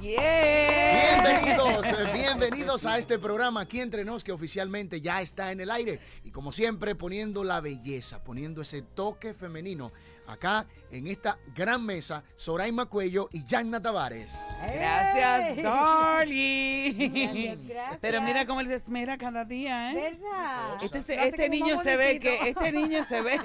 Bienvenidos, eh, bienvenidos a este programa aquí entre nos que oficialmente ya está en el aire. Y como siempre poniendo la belleza, poniendo ese toque femenino acá en esta gran mesa, Soraima Cuello y Yanna Tavares. Gracias, Dolly. Gracias, gracias. Pero mira cómo él se esmera cada día, ¿eh? ¿Verdad? Este, se- este niño se ve que este niño se ve.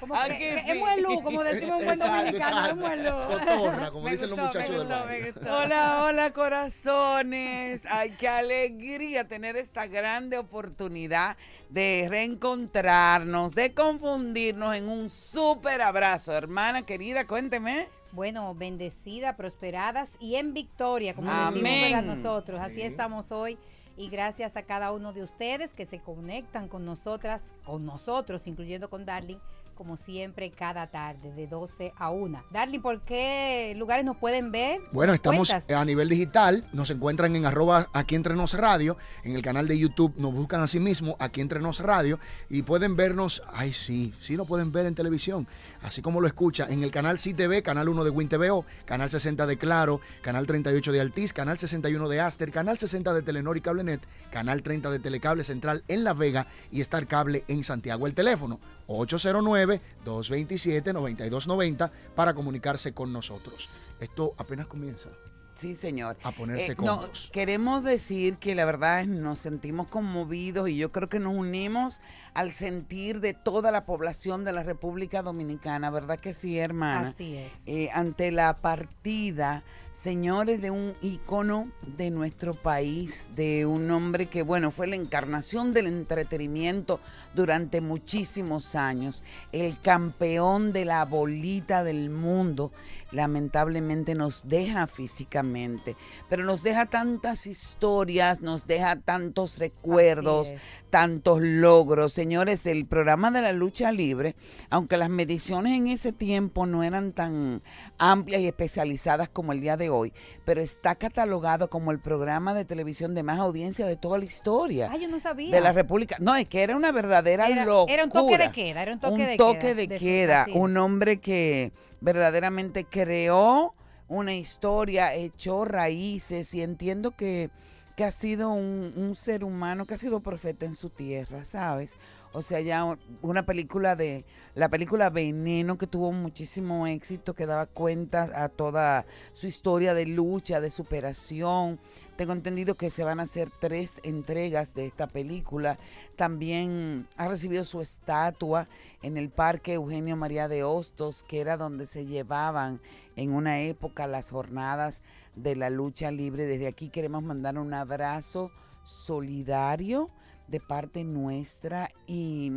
Como ¿A que- que sí? es muelú, como decimos en buen Exacto, dominicano, es muelú. Cotorra, como Me dicen los gustó, muchachos me del gustó, barrio. me gustó. Hola, hola corazones. Ay, qué alegría tener esta grande oportunidad de reencontrarnos, de confundirnos en un súper abrazo. Hermana querida, cuénteme. Bueno, bendecida, prosperadas y en victoria, como Amén. decimos ¿verdad? nosotros. Así Sí. estamos hoy. Y gracias a cada uno de ustedes que se conectan con nosotras, con nosotros, incluyendo con Darling, como siempre, cada tarde, de 12 a 1. Darling, ¿por qué lugares nos pueden ver? Bueno, estamos Cuentas. a nivel digital, nos encuentran en arroba aquí entre nos radio, en el canal de YouTube nos buscan así mismo, aquí entre nos radio, y pueden vernos, ay sí, sí lo pueden ver en televisión, así como lo escucha, en el canal CTV, canal 1 de WinTVO, canal 60 de Claro, canal 38 de Altiz, canal 61 de Aster, canal 60 de Telenor y Cablenet, canal 30 de Telecable Central en La Vega y Star Cable en Santiago. El teléfono 809-227-9290 para comunicarse con nosotros. Esto apenas comienza Sí, señor. a ponerse Eh, no, queremos decir que la verdad es, nos sentimos conmovidos y yo creo que nos unimos al sentir de toda la población de la República Dominicana, ¿verdad que sí, hermana? Así es. Eh, ante la partida, señores, de un ícono de nuestro país, de un hombre que, bueno, fue la encarnación del entretenimiento durante muchísimos años, el campeón de la bolita del mundo, lamentablemente nos deja físicamente, pero nos deja tantas historias, nos deja tantos recuerdos. Tantos logros. Señores, el programa de la lucha libre, aunque las mediciones en ese tiempo no eran tan amplias y especializadas como el día de hoy, pero está catalogado como el programa de televisión de más audiencia de toda la historia Ay, yo no sabía. de la República. No, es que era una verdadera Era, locura. era un toque de queda, era un toque Un de toque queda. de queda. Un hombre que verdaderamente creó una historia, echó raíces y entiendo que, que ha sido un, ser humano, que ha sido profeta en su tierra, ¿sabes? O sea, ya una película de, la película Veneno que tuvo muchísimo éxito, que daba cuenta a toda su historia de lucha, de superación. Tengo entendido que se van a hacer tres entregas de esta película. También ha recibido su estatua en el Parque Eugenio María de Hostos, que era donde se llevaban en una época las jornadas de la lucha libre. Desde aquí queremos mandar un abrazo solidario de parte nuestra y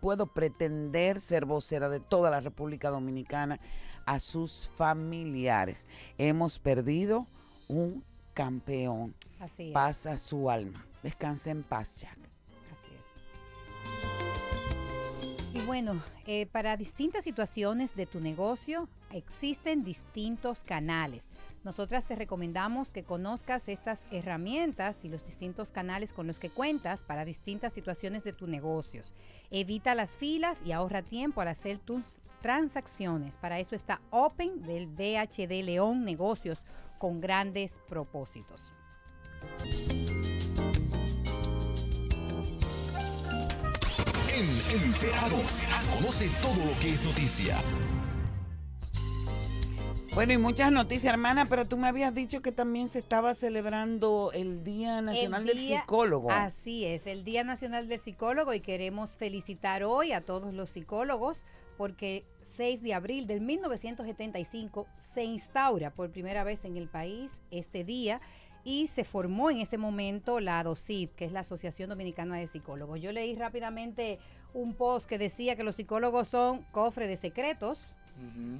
puedo pretender ser vocera de toda la República Dominicana a sus familiares. Hemos perdido un campeón. Así es. Paz a su alma. Descanse en paz, Jack. Así es. Y bueno, eh, para distintas situaciones de tu negocio existen distintos canales. Nosotras te recomendamos que conozcas estas herramientas y los distintos canales con los que cuentas para distintas situaciones de tus negocios. Evita las filas y ahorra tiempo al hacer tus transacciones. Para eso está Open del BHD León Negocios con grandes propósitos. En Enterados, conoce todo lo que es noticia. Bueno, y muchas noticias, hermana, pero tú me habías dicho que también se estaba celebrando el Día Nacional El del Psicólogo. Así es, el Día Nacional del Psicólogo y queremos felicitar hoy a todos los psicólogos porque 6 de abril del 1975 se instaura por primera vez en el país este día y se formó en ese momento la ADOCID, que es la Asociación Dominicana de Psicólogos. Yo leí rápidamente un post que decía que los psicólogos son cofre de secretos,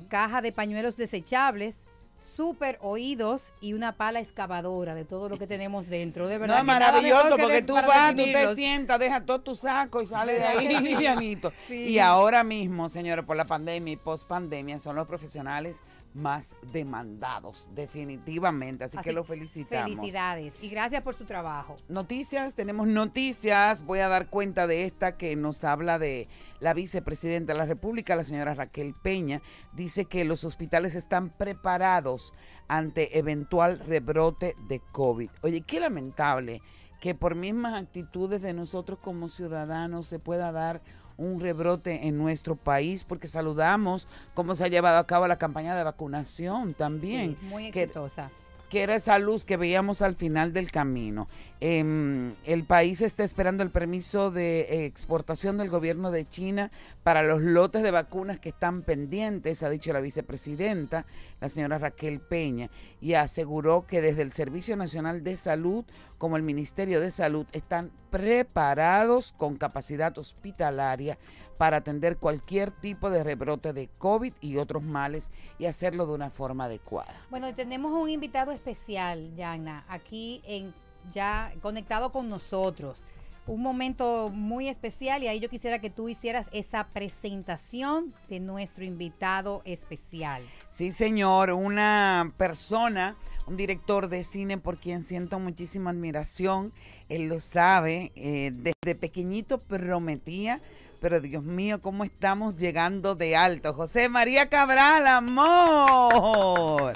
caja de pañuelos desechables, super oídos y una pala excavadora de todo lo que tenemos dentro. De No, verdad. es que maravilloso que porque tú vas, tú te sientas, dejas todo tu saco y sales de ahí livianito. Sí. Y ahora mismo, señores, por la pandemia y post pandemia, son los profesionales más demandados, definitivamente. Así, Así que lo felicitamos. Felicidades y gracias por su trabajo. Noticias, tenemos noticias. Voy a dar cuenta de esta que nos habla de la vicepresidenta de la República, la señora Raquel Peña. Dice que los hospitales están preparados ante eventual rebrote de COVID. Oye, qué lamentable que por mismas actitudes de nosotros como ciudadanos se pueda dar un rebrote en nuestro país, porque saludamos cómo se ha llevado a cabo la campaña de vacunación también. Sí, muy exitosa. que era esa luz que veíamos al final del camino. Em, el país está esperando el permiso de exportación del gobierno de China para los lotes de vacunas que están pendientes, ha dicho la vicepresidenta, la señora Raquel Peña, y aseguró que desde el Servicio Nacional de Salud como el Ministerio de Salud están preparados con capacidad hospitalaria para atender cualquier tipo de rebrote de COVID y otros males y hacerlo de una forma adecuada. Bueno, y tenemos un invitado especial, Yana, aquí en ya conectado con nosotros. Un momento muy especial y ahí yo quisiera que tú hicieras esa presentación de nuestro invitado especial. Sí, señor, una persona, un director de cine por quien siento muchísima admiración. Él lo sabe, eh, desde pequeñito prometía, pero Dios mío, ¿cómo estamos llegando de alto? José María Cabral, amor.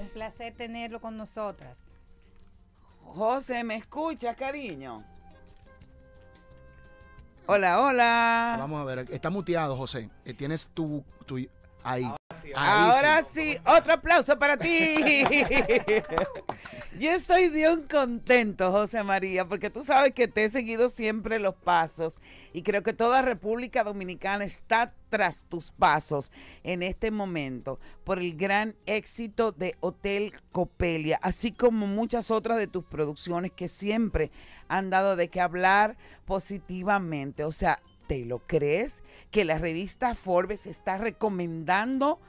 Un placer tenerlo con nosotras. José, ¿me escuchas, cariño? Hola, hola. Vamos a ver, está muteado, José. Eh, tienes tu, tu ahí. Ahí Ahora sí. sí, otro aplauso para ti. Yo estoy un contento, José María, porque tú sabes que te he seguido siempre los pasos y creo que toda República Dominicana está tras tus pasos en este momento por el gran éxito de Hotel Copelia, así como muchas otras de tus producciones que siempre han dado de qué hablar positivamente. O sea, ¿te lo crees? Que la revista Forbes está recomendando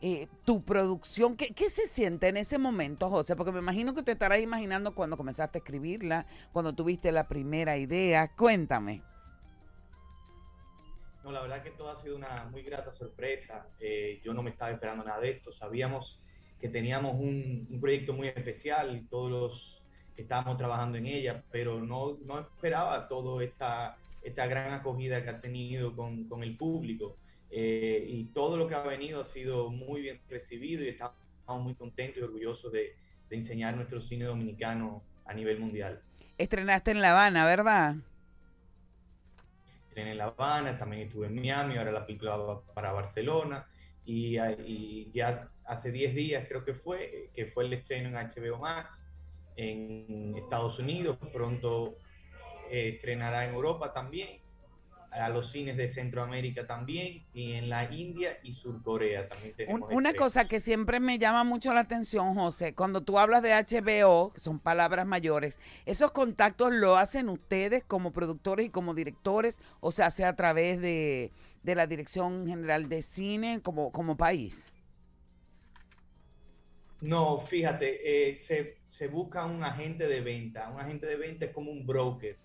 eh, tu producción. ¿Qué, se siente en ese momento, José? Porque me imagino que te estarás imaginando cuando comenzaste a escribirla, cuando tuviste la primera idea. Cuéntame. No, la verdad que todo ha sido una muy grata sorpresa. Eh, yo no me estaba esperando nada de esto. Sabíamos que teníamos un, proyecto muy especial todos los que estábamos trabajando en ella, pero no, no esperaba toda esta, esta gran acogida que ha tenido con, con el público. Eh, y todo lo que ha venido ha sido muy bien recibido y estamos muy contentos y orgullosos de, de enseñar nuestro cine dominicano a nivel mundial. Estrenaste en La Habana, ¿verdad? Estrené en La Habana, también estuve en Miami, ahora la película va para Barcelona y, y ya hace 10 días creo que fue, que fue el estreno en HBO Max en Estados Unidos, pronto eh, estrenará en Europa también, a los cines de Centroamérica también y en la India y Surcorea también Un- tenemos una cosa que siempre me llama mucho la atención, José, cuando tú hablas de HBO, que son palabras mayores, ¿esos contactos lo hacen ustedes como productores y como directores o se hace a través de, de la Dirección General de Cine como, como país? No, fíjate, eh, se, se busca un agente de venta. Un agente de venta es como un broker,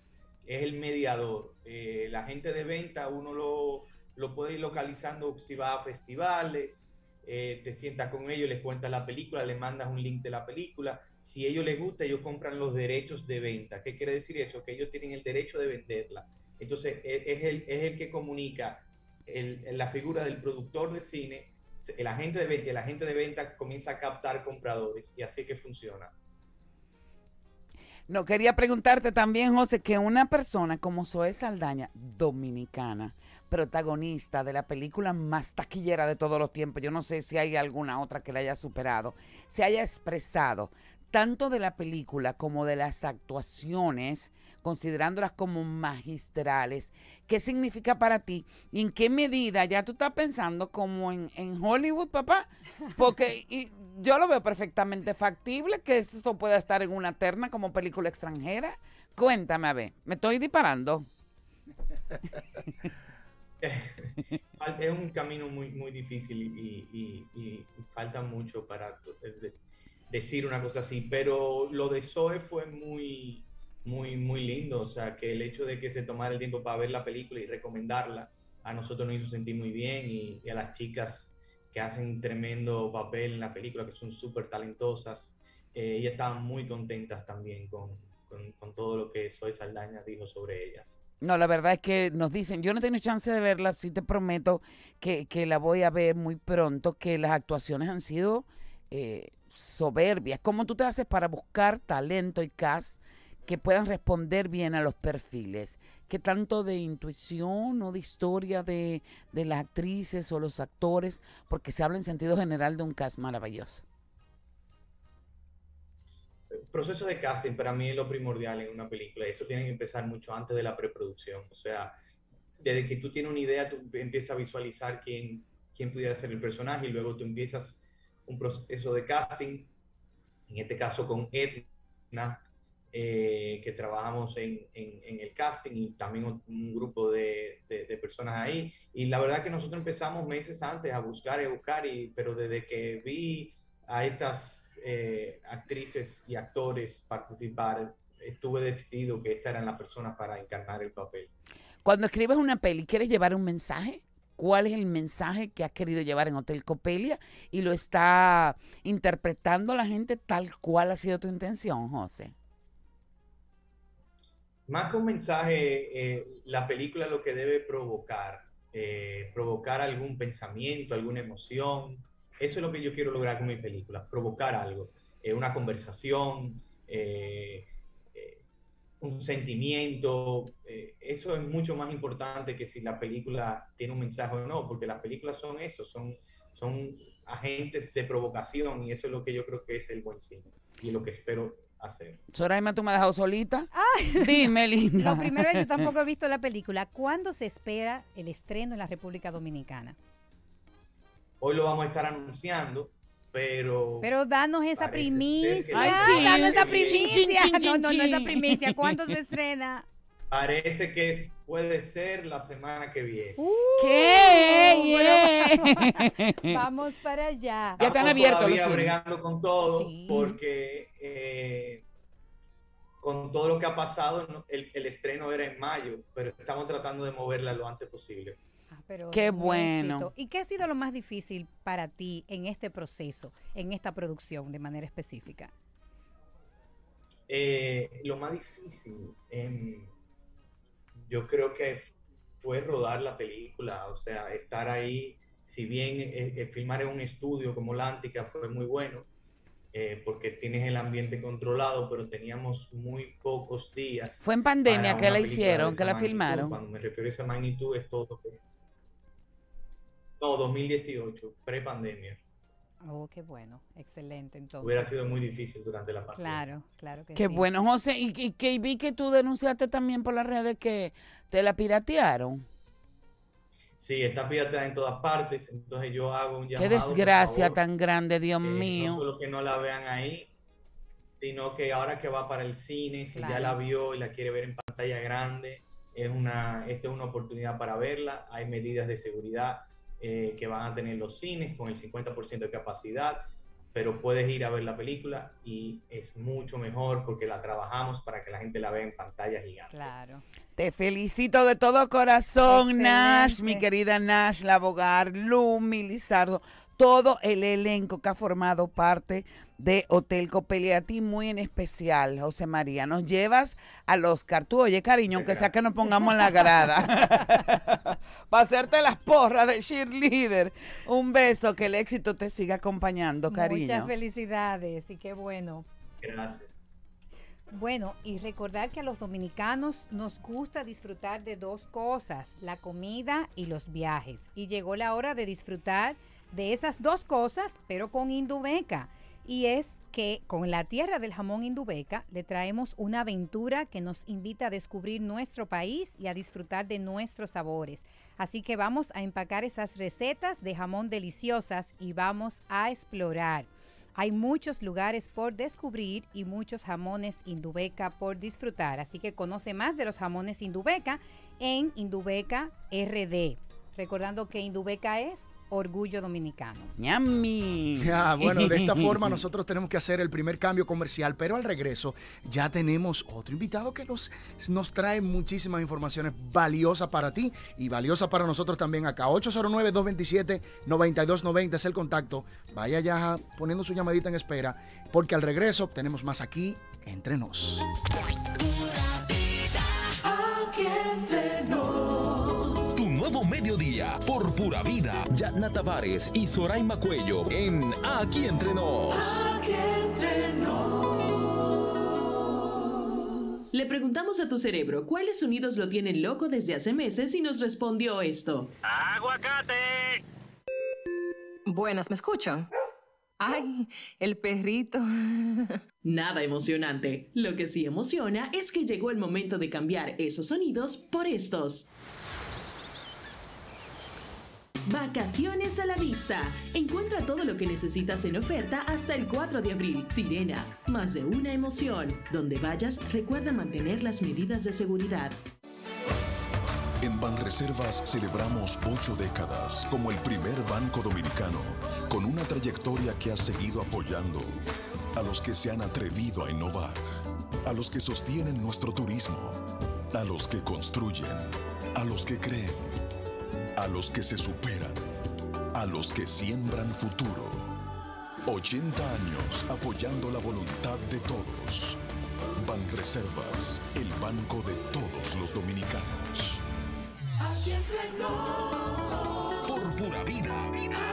es el mediador. Eh, el agente de venta uno lo, lo puede ir localizando si va a festivales, eh, te sientas con ellos, les cuentas la película, les mandas un link de la película. Si a ellos les gusta, ellos compran los derechos de venta. ¿Qué quiere decir eso? Que ellos tienen el derecho de venderla. Entonces, e- es el, es el que comunica el- la figura del productor de cine el agente de venta y el agente de venta comienza a captar compradores y así que funciona. No, quería preguntarte también, José, que una persona como Zoe Saldaña, dominicana, protagonista de la película más taquillera de todos los tiempos, yo no sé si hay alguna otra que la haya superado, se haya expresado tanto de la película como de las actuaciones, considerándolas como magistrales, ¿qué significa para ti? ¿Y en qué medida ya tú estás pensando como en, en Hollywood, papá? Porque y yo lo veo perfectamente factible que eso pueda estar en una terna como película extranjera. Cuéntame, a ver, me estoy disparando. es un camino muy, muy difícil y, y- falta mucho para de- decir una cosa así, pero lo de Zoe fue muy, muy, muy lindo, o sea, que el hecho de que se tomara el tiempo para ver la película y recomendarla, a nosotros nos hizo sentir muy bien y, y a las chicas que hacen tremendo papel en la película, que son súper talentosas. Eh, y estaban muy contentas también con, con, con todo lo que Zoe Saldaña dijo sobre ellas. No, la verdad es que nos dicen, yo no tengo chance de verla, sí te prometo que, que la voy a ver muy pronto, que las actuaciones han sido eh, soberbias. ¿Cómo tú te haces para buscar talento y cast que puedan responder bien a los perfiles? ¿Qué tanto de intuición o de historia de, de las actrices o los actores? Porque se habla en sentido general de un cast maravilloso. Proceso de casting para mí es lo primordial en una película. Eso tiene que empezar mucho antes de la preproducción. O sea, desde que tú tienes una idea, tú empiezas a visualizar quién, quién pudiera ser el personaje y luego tú empiezas un proceso de casting, en este caso con Edna, eh, que trabajamos en, el casting y también un grupo de, personas ahí. Y la verdad que nosotros empezamos meses antes a buscar y a buscar, y, pero desde que vi a estas eh, actrices y actores participar, estuve decidido que estas eran las personas para encarnar el papel. Cuando escribes una peli, ¿quieres llevar un mensaje? ¿Cuál es el mensaje que has querido llevar en Hotel Copelia? Y lo está interpretando la gente tal cual ha sido tu intención, José. Más que un mensaje, eh, la película lo que debe provocar, eh, provocar algún pensamiento, alguna emoción, eso es lo que yo quiero lograr con mi película, provocar algo, eh, una conversación, un sentimiento. Eso es mucho más importante que si la película tiene un mensaje o no, porque las películas son eso, son, son agentes de provocación y eso es lo que yo creo que es el buen cine y lo que espero hacer. Soraima, ¿tú me has dejado solita? Ay. Dime, linda. Lo primero, yo tampoco he visto la película. ¿Cuándo se espera el estreno en la República Dominicana? Hoy lo vamos a estar anunciando, pero... Pero danos esa primicia. Ay, sí. Danos esa primicia. Chin, chin, chin, no, no, no esa primicia. ¿Cuándo se estrena? Parece que es, puede ser la semana que viene. Uh, ¿Qué? Bueno, vamos para allá. Ya están abiertos los bregando con todo sí. porque eh, con todo lo que ha pasado, el, el, estreno era en mayo, pero estamos tratando de moverla lo antes posible. Pero qué bueno. Éxito. ¿Y qué ha sido lo más difícil para ti en este proceso, en esta producción de manera específica? Eh, lo más difícil, eh, yo creo que fue rodar la película, o sea, estar ahí, si bien eh, filmar en un estudio como Lántica fue muy bueno, eh, porque tienes el ambiente controlado, pero teníamos muy pocos días. Fue en pandemia que la hicieron, que la magnitud. filmaron. Cuando me refiero a esa magnitud es todo. No, 2018, pre-pandemia. Oh, qué bueno, excelente. Entonces. Hubiera sido muy difícil durante la pandemia. Claro, claro que Qué sí. bueno, José. Y, y que vi que tú denunciaste también por las redes que te la piratearon. Sí, está pirateada en todas partes. Entonces yo hago un llamado. Qué desgracia favor, tan grande, Dios eh, mío. No solo que no la vean ahí, sino que ahora que va para el cine, si claro. ya la vio y la quiere ver en pantalla grande, es una, esta es una oportunidad para verla. Hay medidas de seguridad eh, que van a tener los cines con el 50% de capacidad, pero puedes ir a ver la película y es mucho mejor porque la trabajamos para que la gente la vea en pantalla gigante. Claro. Te felicito de todo corazón, Excelente. Nash, mi querida Nash Labogar, Lumi, Lizardo, todo el elenco que ha formado parte de Hotel Copelia. A ti muy en especial, José María. Nos llevas al Oscar. Tú, oye, cariño, aunque sea que nos pongamos en la grada. Para hacerte las porras de cheerleader. Un beso, que el éxito te siga acompañando, cariño. Muchas felicidades y qué bueno. Gracias. Bueno, y recordar que a los dominicanos nos gusta disfrutar de dos cosas, la comida y los viajes. Y llegó la hora de disfrutar de esas dos cosas, pero con Indubeca. Y es que con la tierra del jamón Indubeca le traemos una aventura que nos invita a descubrir nuestro país y a disfrutar de nuestros sabores. Así que vamos a empacar esas recetas de jamón deliciosas y vamos a explorar. Hay muchos lugares por descubrir y muchos jamones Indubeca por disfrutar. Así que conoce más de los jamones Indubeca en Indubeca RD. Recordando que Indubeca es Orgullo Dominicano. ¡Ñami! Ya, bueno, de esta forma nosotros tenemos que hacer el primer cambio comercial, pero al regreso ya tenemos otro invitado que nos, nos trae muchísimas informaciones valiosas para ti y valiosas para nosotros también acá. 809-227-9290 es el contacto. Vaya ya poniendo su llamadita en espera, porque al regreso tenemos más aquí entre nos. Nuevo por pura vida. Yatna Tavares y Soraima Cuello en Aquí Entre Nos. Le preguntamos a tu cerebro cuáles sonidos lo tienen loco desde hace meses y nos respondió esto. ¡Aguacate! Buenas, ¿me escuchan? Ay, el perrito. Nada emocionante. Lo que sí emociona es que llegó el momento de cambiar esos sonidos por estos. Vacaciones a la vista. Encuentra todo lo que necesitas en oferta hasta el 4 de abril. Sirena, más de una emoción. Donde vayas, recuerda mantener las medidas de seguridad. En Banreservas celebramos ocho décadas como el primer banco dominicano con una trayectoria que ha seguido apoyando a los que se han atrevido a innovar, a los que sostienen nuestro turismo, a los que construyen, a los que creen, a los que se superan, a los que siembran futuro. 80 años apoyando la voluntad de todos. Banreservas, el banco de todos los dominicanos. Por pura vida.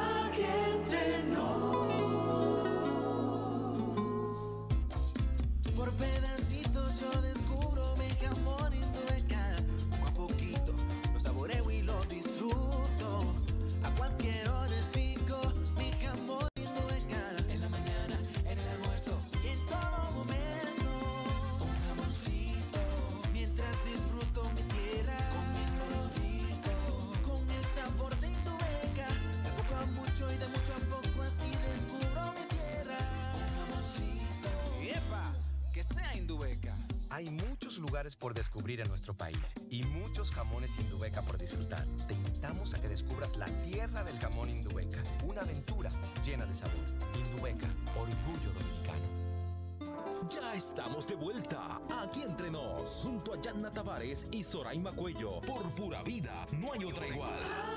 Por descubrir en nuestro país y muchos jamones Indubeca por disfrutar. Te invitamos a que descubras la tierra del jamón Indubeca, una aventura llena de sabor. Indubeca, orgullo dominicano. Ya estamos de vuelta. Aquí Entre Nos. Junto a Yatna Tavares y Soraima Cuello. Por pura vida. No hay otra igual.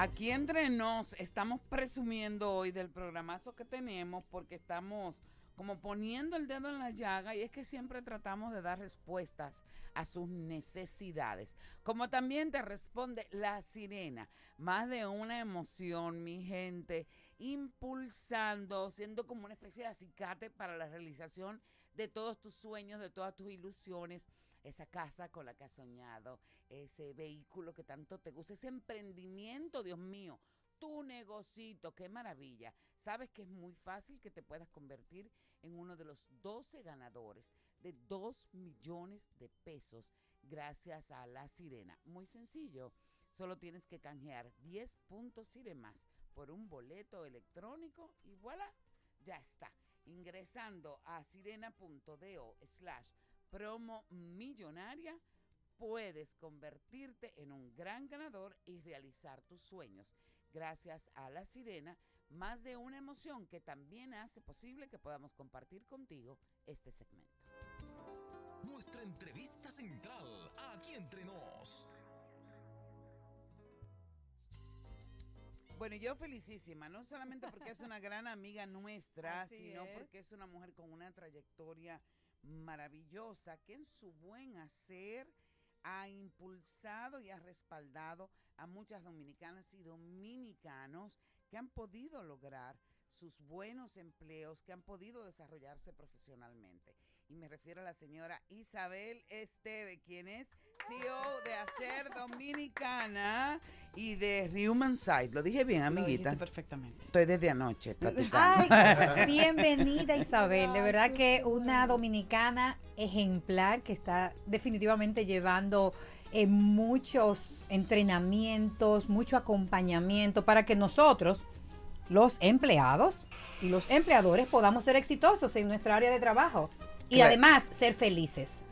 Aquí entre nos estamos presumiendo hoy del programazo que tenemos porque estamos como poniendo el dedo en la llaga y es que siempre tratamos de dar respuestas a sus necesidades. Como también te responde la sirena, más de una emoción, mi gente, impulsando, siendo como una especie de acicate para la realización de todos tus sueños, de todas tus ilusiones, esa casa con la que has soñado, ese vehículo que tanto te gusta, ese emprendimiento, Dios mío, tu negocito, qué maravilla. Sabes que es muy fácil que te puedas convertir en uno de los 12 ganadores de 2 millones de pesos gracias a la sirena. Muy sencillo, solo tienes que canjear 10 puntos Siremas por un boleto electrónico y voilà, ya está. Ingresando a sirena.do slash promo millonaria, puedes convertirte en un gran ganador y realizar tus sueños. Gracias a la sirena, más de una emoción que también hace posible que podamos compartir contigo este segmento. Nuestra entrevista central. Aquí Entre Nos. Bueno, yo felicísima, no solamente porque es una gran amiga nuestra, Así sino es. porque es una mujer con una trayectoria maravillosa que en su buen hacer ha impulsado y ha respaldado a muchas dominicanas y dominicanos que han podido lograr sus buenos empleos, que han podido desarrollarse profesionalmente. Y me refiero a la señora Isabel Esteve, quien es CEO de Hacer Dominicana y de Human Side. Lo dije bien, amiguita. perfectamente. Estoy desde anoche platicando. Ay, bienvenida Isabel, de verdad que una dominicana ejemplar que está definitivamente llevando eh, muchos entrenamientos, mucho acompañamiento para que nosotros, los empleados y los empleadores, podamos ser exitosos en nuestra área de trabajo y Claro. además ser felices.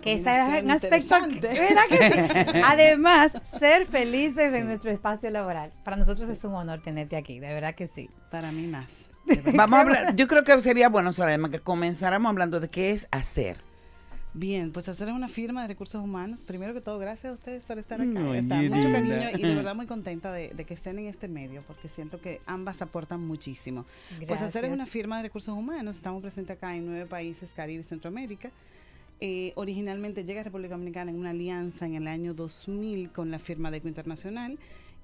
Que ese es combinación un aspecto, interesante. ¿verdad que sí? Además, ser felices en nuestro espacio laboral. Para nosotros es un honor tenerte aquí, de verdad que sí. Para mí más. Vamos a hablar, yo creo que sería bueno, Sarema, que comenzáramos hablando de qué es hacer. Bien, pues hacer una firma de recursos humanos. Primero que todo, gracias a ustedes por estar acá. No, Está mucho cariño y de verdad muy contenta de, de que estén en este medio porque siento que ambas aportan muchísimo. Pues hacer una firma de recursos humanos. Estamos presentes acá en nueve países, Caribe y Centroamérica. Eh, originalmente llega a República Dominicana en una alianza en el año 2000 con la firma DECO Internacional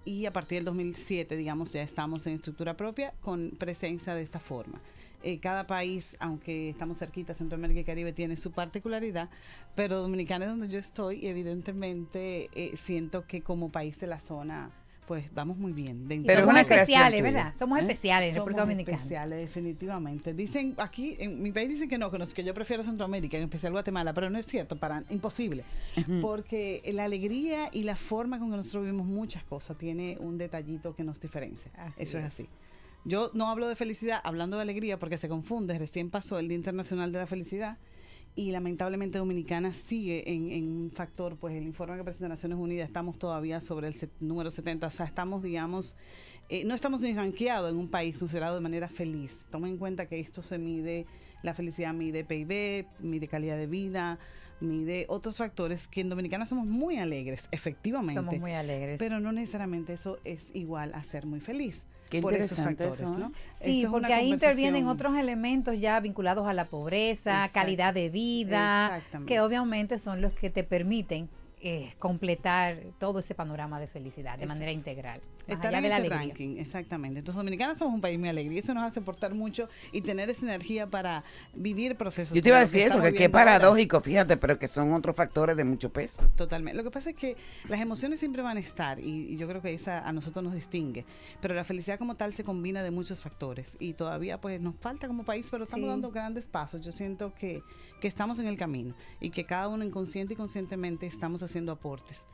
y a partir del 2007, digamos, ya estamos en estructura propia con presencia de esta forma. Eh, cada país, aunque estamos cerquita, Centroamérica y Caribe, tiene su particularidad, pero Dominicana es donde yo estoy y evidentemente eh, siento que como país de la zona, pues vamos muy bien. dentro Pero de- somos especiales, ¿verdad? Somos ¿Eh? especiales en Somos República Dominicana. especiales, definitivamente. Dicen aquí, en mi país dicen que no, que, no, que yo prefiero Centroamérica, en especial Guatemala, pero no es cierto, para imposible. Porque la alegría y la forma con que nosotros vivimos muchas cosas tiene un detallito que nos diferencia. Así Eso es es. así. Yo no hablo de felicidad, hablando de alegría, porque se confunde. Recién pasó el Día Internacional de la Felicidad y lamentablemente Dominicana sigue en, en un factor, pues el informe que presenta Naciones Unidas, estamos todavía sobre el set- número 70, o sea, estamos, digamos, eh, no estamos ni rankeados en un país considerado de manera feliz. Tomen en cuenta que esto se mide, la felicidad mide PIB, mide calidad de vida, mide otros factores que en Dominicana somos muy alegres, efectivamente. Somos muy alegres. Pero no necesariamente eso es igual a ser muy feliz. Qué por esos factores, eso, ¿eh? ¿no? Sí, Eso porque ahí intervienen otros elementos ya vinculados a la pobreza, Exacto. calidad de vida, que obviamente son los que te permiten eh, completar todo ese panorama de felicidad de Exacto. manera integral. Estar en ese alegría. ranking, exactamente. Entonces, Dominicanos somos un país muy alegre y eso nos hace aportar mucho y tener esa energía para vivir procesos. Yo te iba a decir eso, que qué ahora. paradójico, fíjate, pero que son otros factores de mucho peso. Totalmente. Lo que pasa es que las emociones siempre van a estar y, y yo creo que esa a nosotros nos distingue. Pero la felicidad como tal se combina de muchos factores y todavía pues nos falta como país, pero estamos Sí. dando grandes pasos. Yo siento que, que estamos en el camino y que cada uno inconsciente y conscientemente estamos haciendo aportes.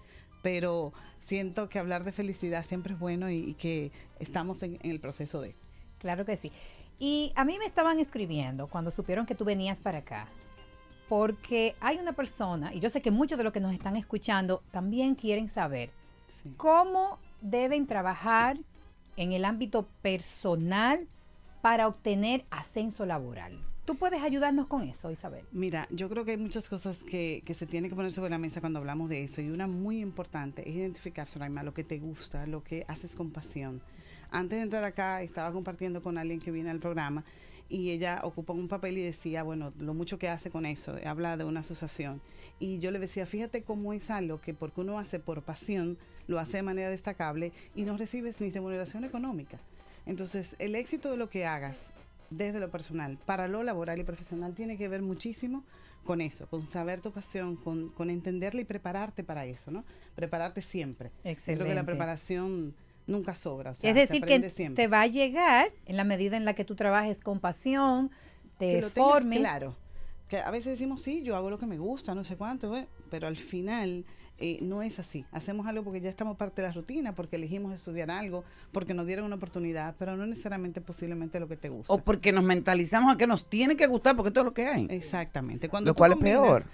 Pero siento que hablar de felicidad siempre es bueno y, y que estamos en, en el proceso de... Claro que sí. Y a mí me estaban escribiendo cuando supieron que tú venías para acá, porque hay una persona, y yo sé que muchos de los que nos están escuchando también quieren saber Sí. cómo deben trabajar en el ámbito personal para obtener ascenso laboral. ¿Tú puedes ayudarnos con eso, Isabel? Mira, yo creo que hay muchas cosas que, que se tienen que poner sobre la mesa cuando hablamos de eso. Y una muy importante es identificar, Soraima, lo que te gusta, lo que haces con pasión. Antes de entrar acá, estaba compartiendo con alguien que viene al programa y ella ocupó un papel y decía, bueno, lo mucho que hace con eso. Habla de una asociación. Y yo le decía, fíjate cómo es algo que porque uno hace por pasión, lo hace de manera destacable y no recibes ni remuneración económica. Entonces, el éxito de lo que hagas desde lo personal para lo laboral y profesional tiene que ver muchísimo con eso, con saber tu pasión, con, con entenderla y prepararte para eso, ¿no? Prepararte siempre. Yo creo que Excelente. la preparación nunca sobra. O sea, es decir, que siempre. te va a llegar en la medida en la que tú trabajes con pasión, te que lo tengas formes. claro. Que a veces decimos, sí, yo hago lo que me gusta, no sé cuánto, pero al final eh, no es así. Hacemos algo porque ya estamos parte de la rutina, porque elegimos estudiar algo, porque nos dieron una oportunidad, pero no necesariamente posiblemente lo que te gusta. O porque nos mentalizamos a que nos tiene que gustar porque todo lo que hay. Exactamente. Cuando Lo cual es peor.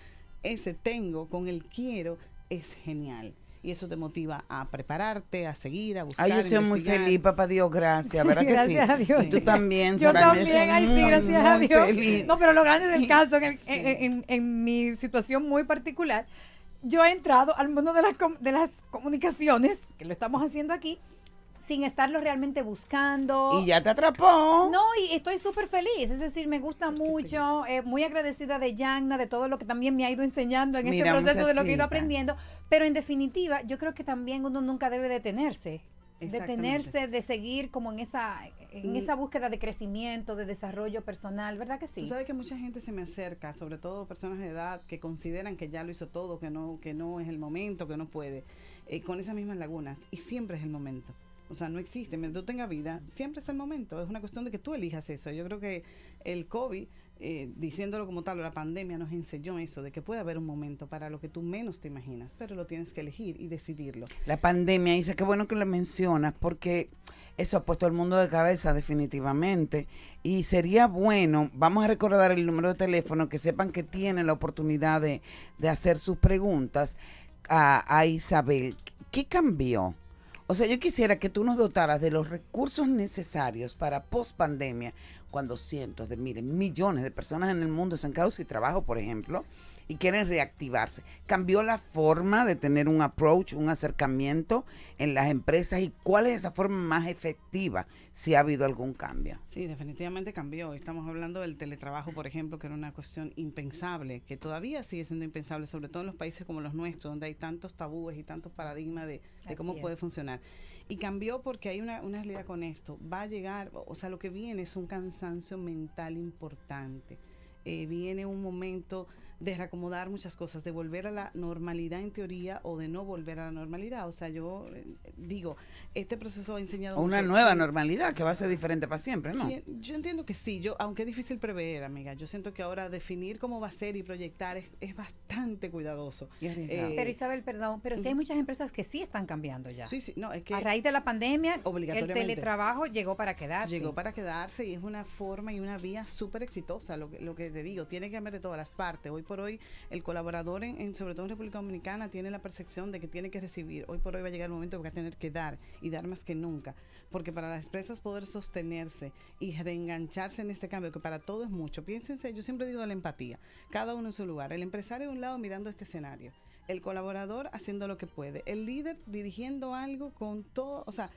Ese tengo con el quiero es genial. Y eso te motiva a prepararte, a seguir, a buscar. Ay, yo soy muy feliz, papá Dios, gracias, ¿verdad que sí? Gracias a Dios. Y tú también, Yo también, ay sí, gracias a Dios. feliz. No, pero lo grande del caso, en, el- en- en- en mi situación muy particular, yo he entrado al mundo de las, com- de las comunicaciones, que lo estamos haciendo aquí, sin estarlo realmente buscando. Y ya te atrapó. No, y estoy súper feliz, es decir, me gusta mucho, eh, muy agradecida de Yagna, de todo lo que también me ha ido enseñando en Mira, este proceso de lo que he ido aprendiendo, pero en definitiva, yo creo que también uno nunca debe detenerse. Detenerse de seguir como en esa en esa búsqueda de crecimiento, de desarrollo personal, ¿verdad que sí? Tú sabes que mucha gente se me acerca, sobre todo personas de edad que consideran que ya lo hizo todo, que no, que no es el momento, que no puede, eh, con esas mismas lagunas. Y siempre es el momento. O sea, no existe. Mientras tú tengas vida, siempre es el momento. Es una cuestión de que tú elijas eso. Yo creo que el COVID, eh, diciéndolo como tal, la pandemia nos enseñó eso, de que puede haber un momento para lo que tú menos te imaginas, pero lo tienes que elegir y decidirlo. La pandemia, Isa, qué bueno que lo mencionas, porque Eso ha puesto el mundo de cabeza definitivamente. Y sería bueno, vamos a recordar el número de teléfono, que sepan que tienen la oportunidad de, de hacer sus preguntas a, a Isabel. ¿Qué cambió? O sea, yo quisiera que tú nos dotaras de los recursos necesarios para post pandemia, cuando cientos de miren, millones de personas en el mundo se han quedado sin trabajo, por ejemplo, y quieren reactivarse. ¿Cambió la forma de tener un approach, un acercamiento en las empresas y cuál es esa forma más efectiva si ha habido algún cambio? Sí, definitivamente cambió. Estamos hablando del teletrabajo, por ejemplo, que era una cuestión impensable, que todavía sigue siendo impensable, sobre todo en los países como los nuestros, donde hay tantos tabúes y tantos paradigmas de, cómo es. puede funcionar. Y cambió porque hay una, una realidad con esto. Va a llegar, o sea, lo que viene es un cansancio mental importante. Eh, viene un momento de reacomodar muchas cosas, de volver a la normalidad en teoría o de no volver a la normalidad. O sea, yo eh, digo, este proceso ha enseñado una mucho- nueva normalidad que va a ser diferente para siempre, ¿no? Yo entiendo que sí, yo, aunque es difícil prever, amiga, yo siento que ahora definir cómo va a ser y proyectar es, es bastante cuidadoso. Eh, pero Isabel, perdón, pero sí hay muchas empresas que sí están cambiando ya. Sí, sí, no, es que a raíz de la pandemia, el teletrabajo llegó para quedarse. Llegó para quedarse y es una forma y una vía súper exitosa, lo que, lo que te digo, tiene que haber de todas las partes. Hoy por hoy el colaborador, en, en- sobre todo en República Dominicana, tiene la percepción de que tiene que recibir. Hoy por hoy va a llegar el momento que va a tener que dar y dar más que nunca. Porque para las empresas poder sostenerse y reengancharse en este cambio, que para todo es mucho, piénsense, yo siempre digo la empatía, cada uno en su lugar. El empresario de un lado mirando este escenario, el colaborador haciendo lo que puede, el líder dirigiendo algo con todo, o sea,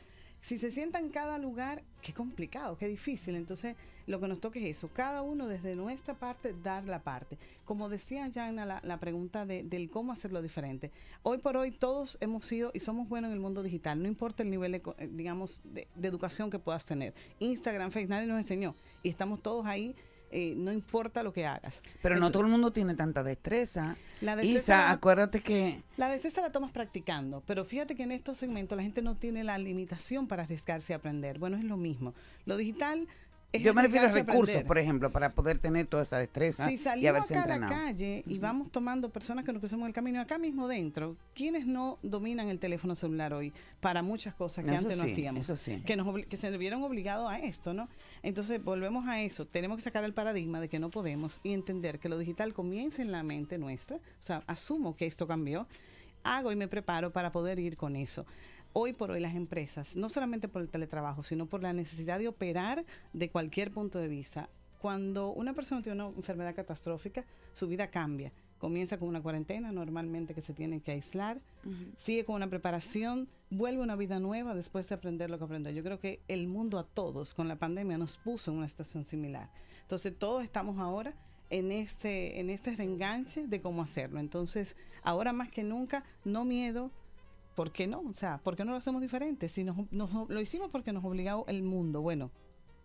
si se sienta en cada lugar, qué complicado, qué difícil. Entonces, lo que nos toca es eso, cada uno desde nuestra parte dar la parte. Como decía Jana, la, la pregunta de, del cómo hacerlo diferente. Hoy por hoy todos hemos sido y somos buenos en el mundo digital, no importa el nivel, eco- eh, digamos, de, de educación que puedas tener. Instagram, Facebook, nadie nos enseñó y estamos todos ahí, eh, no importa lo que hagas. Pero no todo el mundo tiene tanta destreza. La destreza Isa, la- acuérdate que la destreza la tomas practicando, pero fíjate que en estos segmentos la gente no tiene la limitación para arriesgarse a aprender. Bueno, es lo mismo. Lo digital yo me refiero a recursos, aprender. por ejemplo, para poder tener toda esa destreza Si y haberse acá a la entrenado. calle y vamos tomando personas que nos cruzamos el camino acá mismo dentro, ¿quiénes no dominan el teléfono celular hoy para muchas cosas que Eso antes no hacíamos? eso sí. Que, nos que se vieron obligados a esto, ¿no? Entonces, volvemos a eso. Tenemos que sacar el paradigma de que no podemos y entender que lo digital comienza en la mente nuestra. O sea, asumo que esto cambió, hago y me preparo para poder ir con eso. Hoy por hoy las empresas, no solamente por el teletrabajo, sino por la necesidad de operar de cualquier punto de vista. Cuando una persona tiene una enfermedad catastrófica, su vida cambia. Comienza con una cuarentena normalmente que se tiene que aislar, sigue con una preparación, vuelve a una vida nueva después de aprender lo que aprendió. Yo creo que el mundo a todos con la pandemia nos puso en una situación similar. Entonces todos estamos ahora en este, en este reenganche de cómo hacerlo. Entonces, ahora más que nunca, no miedo, ¿por qué no? O sea, ¿por qué no lo hacemos diferente? Si nos, nos- lo hicimos porque nos obligó el mundo, bueno,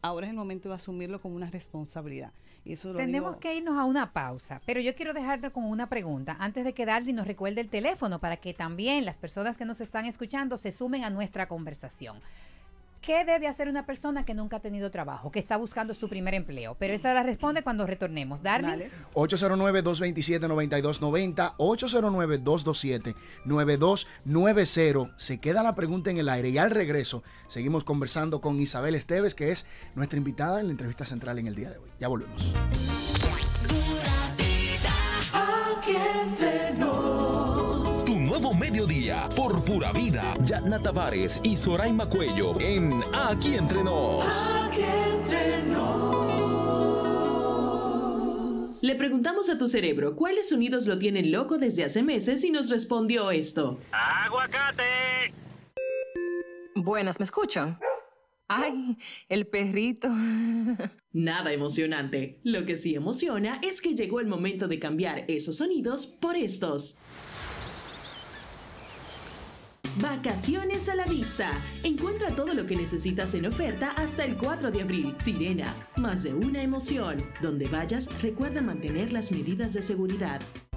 ahora es el momento de asumirlo como una responsabilidad. Y Tenemos que irnos a una pausa, pero yo quiero dejarte con una pregunta antes de que Darly nos recuerde el teléfono para que también las personas que nos están escuchando se sumen a nuestra conversación. ¿Qué debe hacer una persona que nunca ha tenido trabajo, que está buscando su primer empleo? Pero esta la responde cuando retornemos. Darly. 809-227-9290, 809-227-9290. Se queda la pregunta en el aire y al regreso seguimos conversando con Isabel Esteves, que es nuestra invitada en la entrevista central en el día de hoy. Ya volvemos. Mediodía por pura vida. Yatna Tavares y Soraima Cuello en Aquí Entre Nos. Aquí entre nos. Le preguntamos a tu cerebro cuáles sonidos lo tienen loco desde hace meses y nos respondió esto. ¡Aguacate! Buenas, ¿me escuchan? Ay, el perrito. Nada emocionante. Lo que sí emociona es que llegó el momento de cambiar esos sonidos por estos. Vacaciones a la vista. Encuentra todo lo que necesitas en oferta hasta el 4 de abril. Sirena, más de una emoción. Donde vayas, recuerda mantener las medidas de seguridad.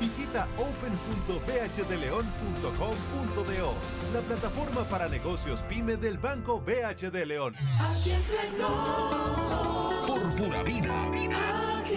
visita open.bhdeleon.com.do, la plataforma para negocios pyme del Banco BH de León. Aquí entre nos. Por pura vida. Aquí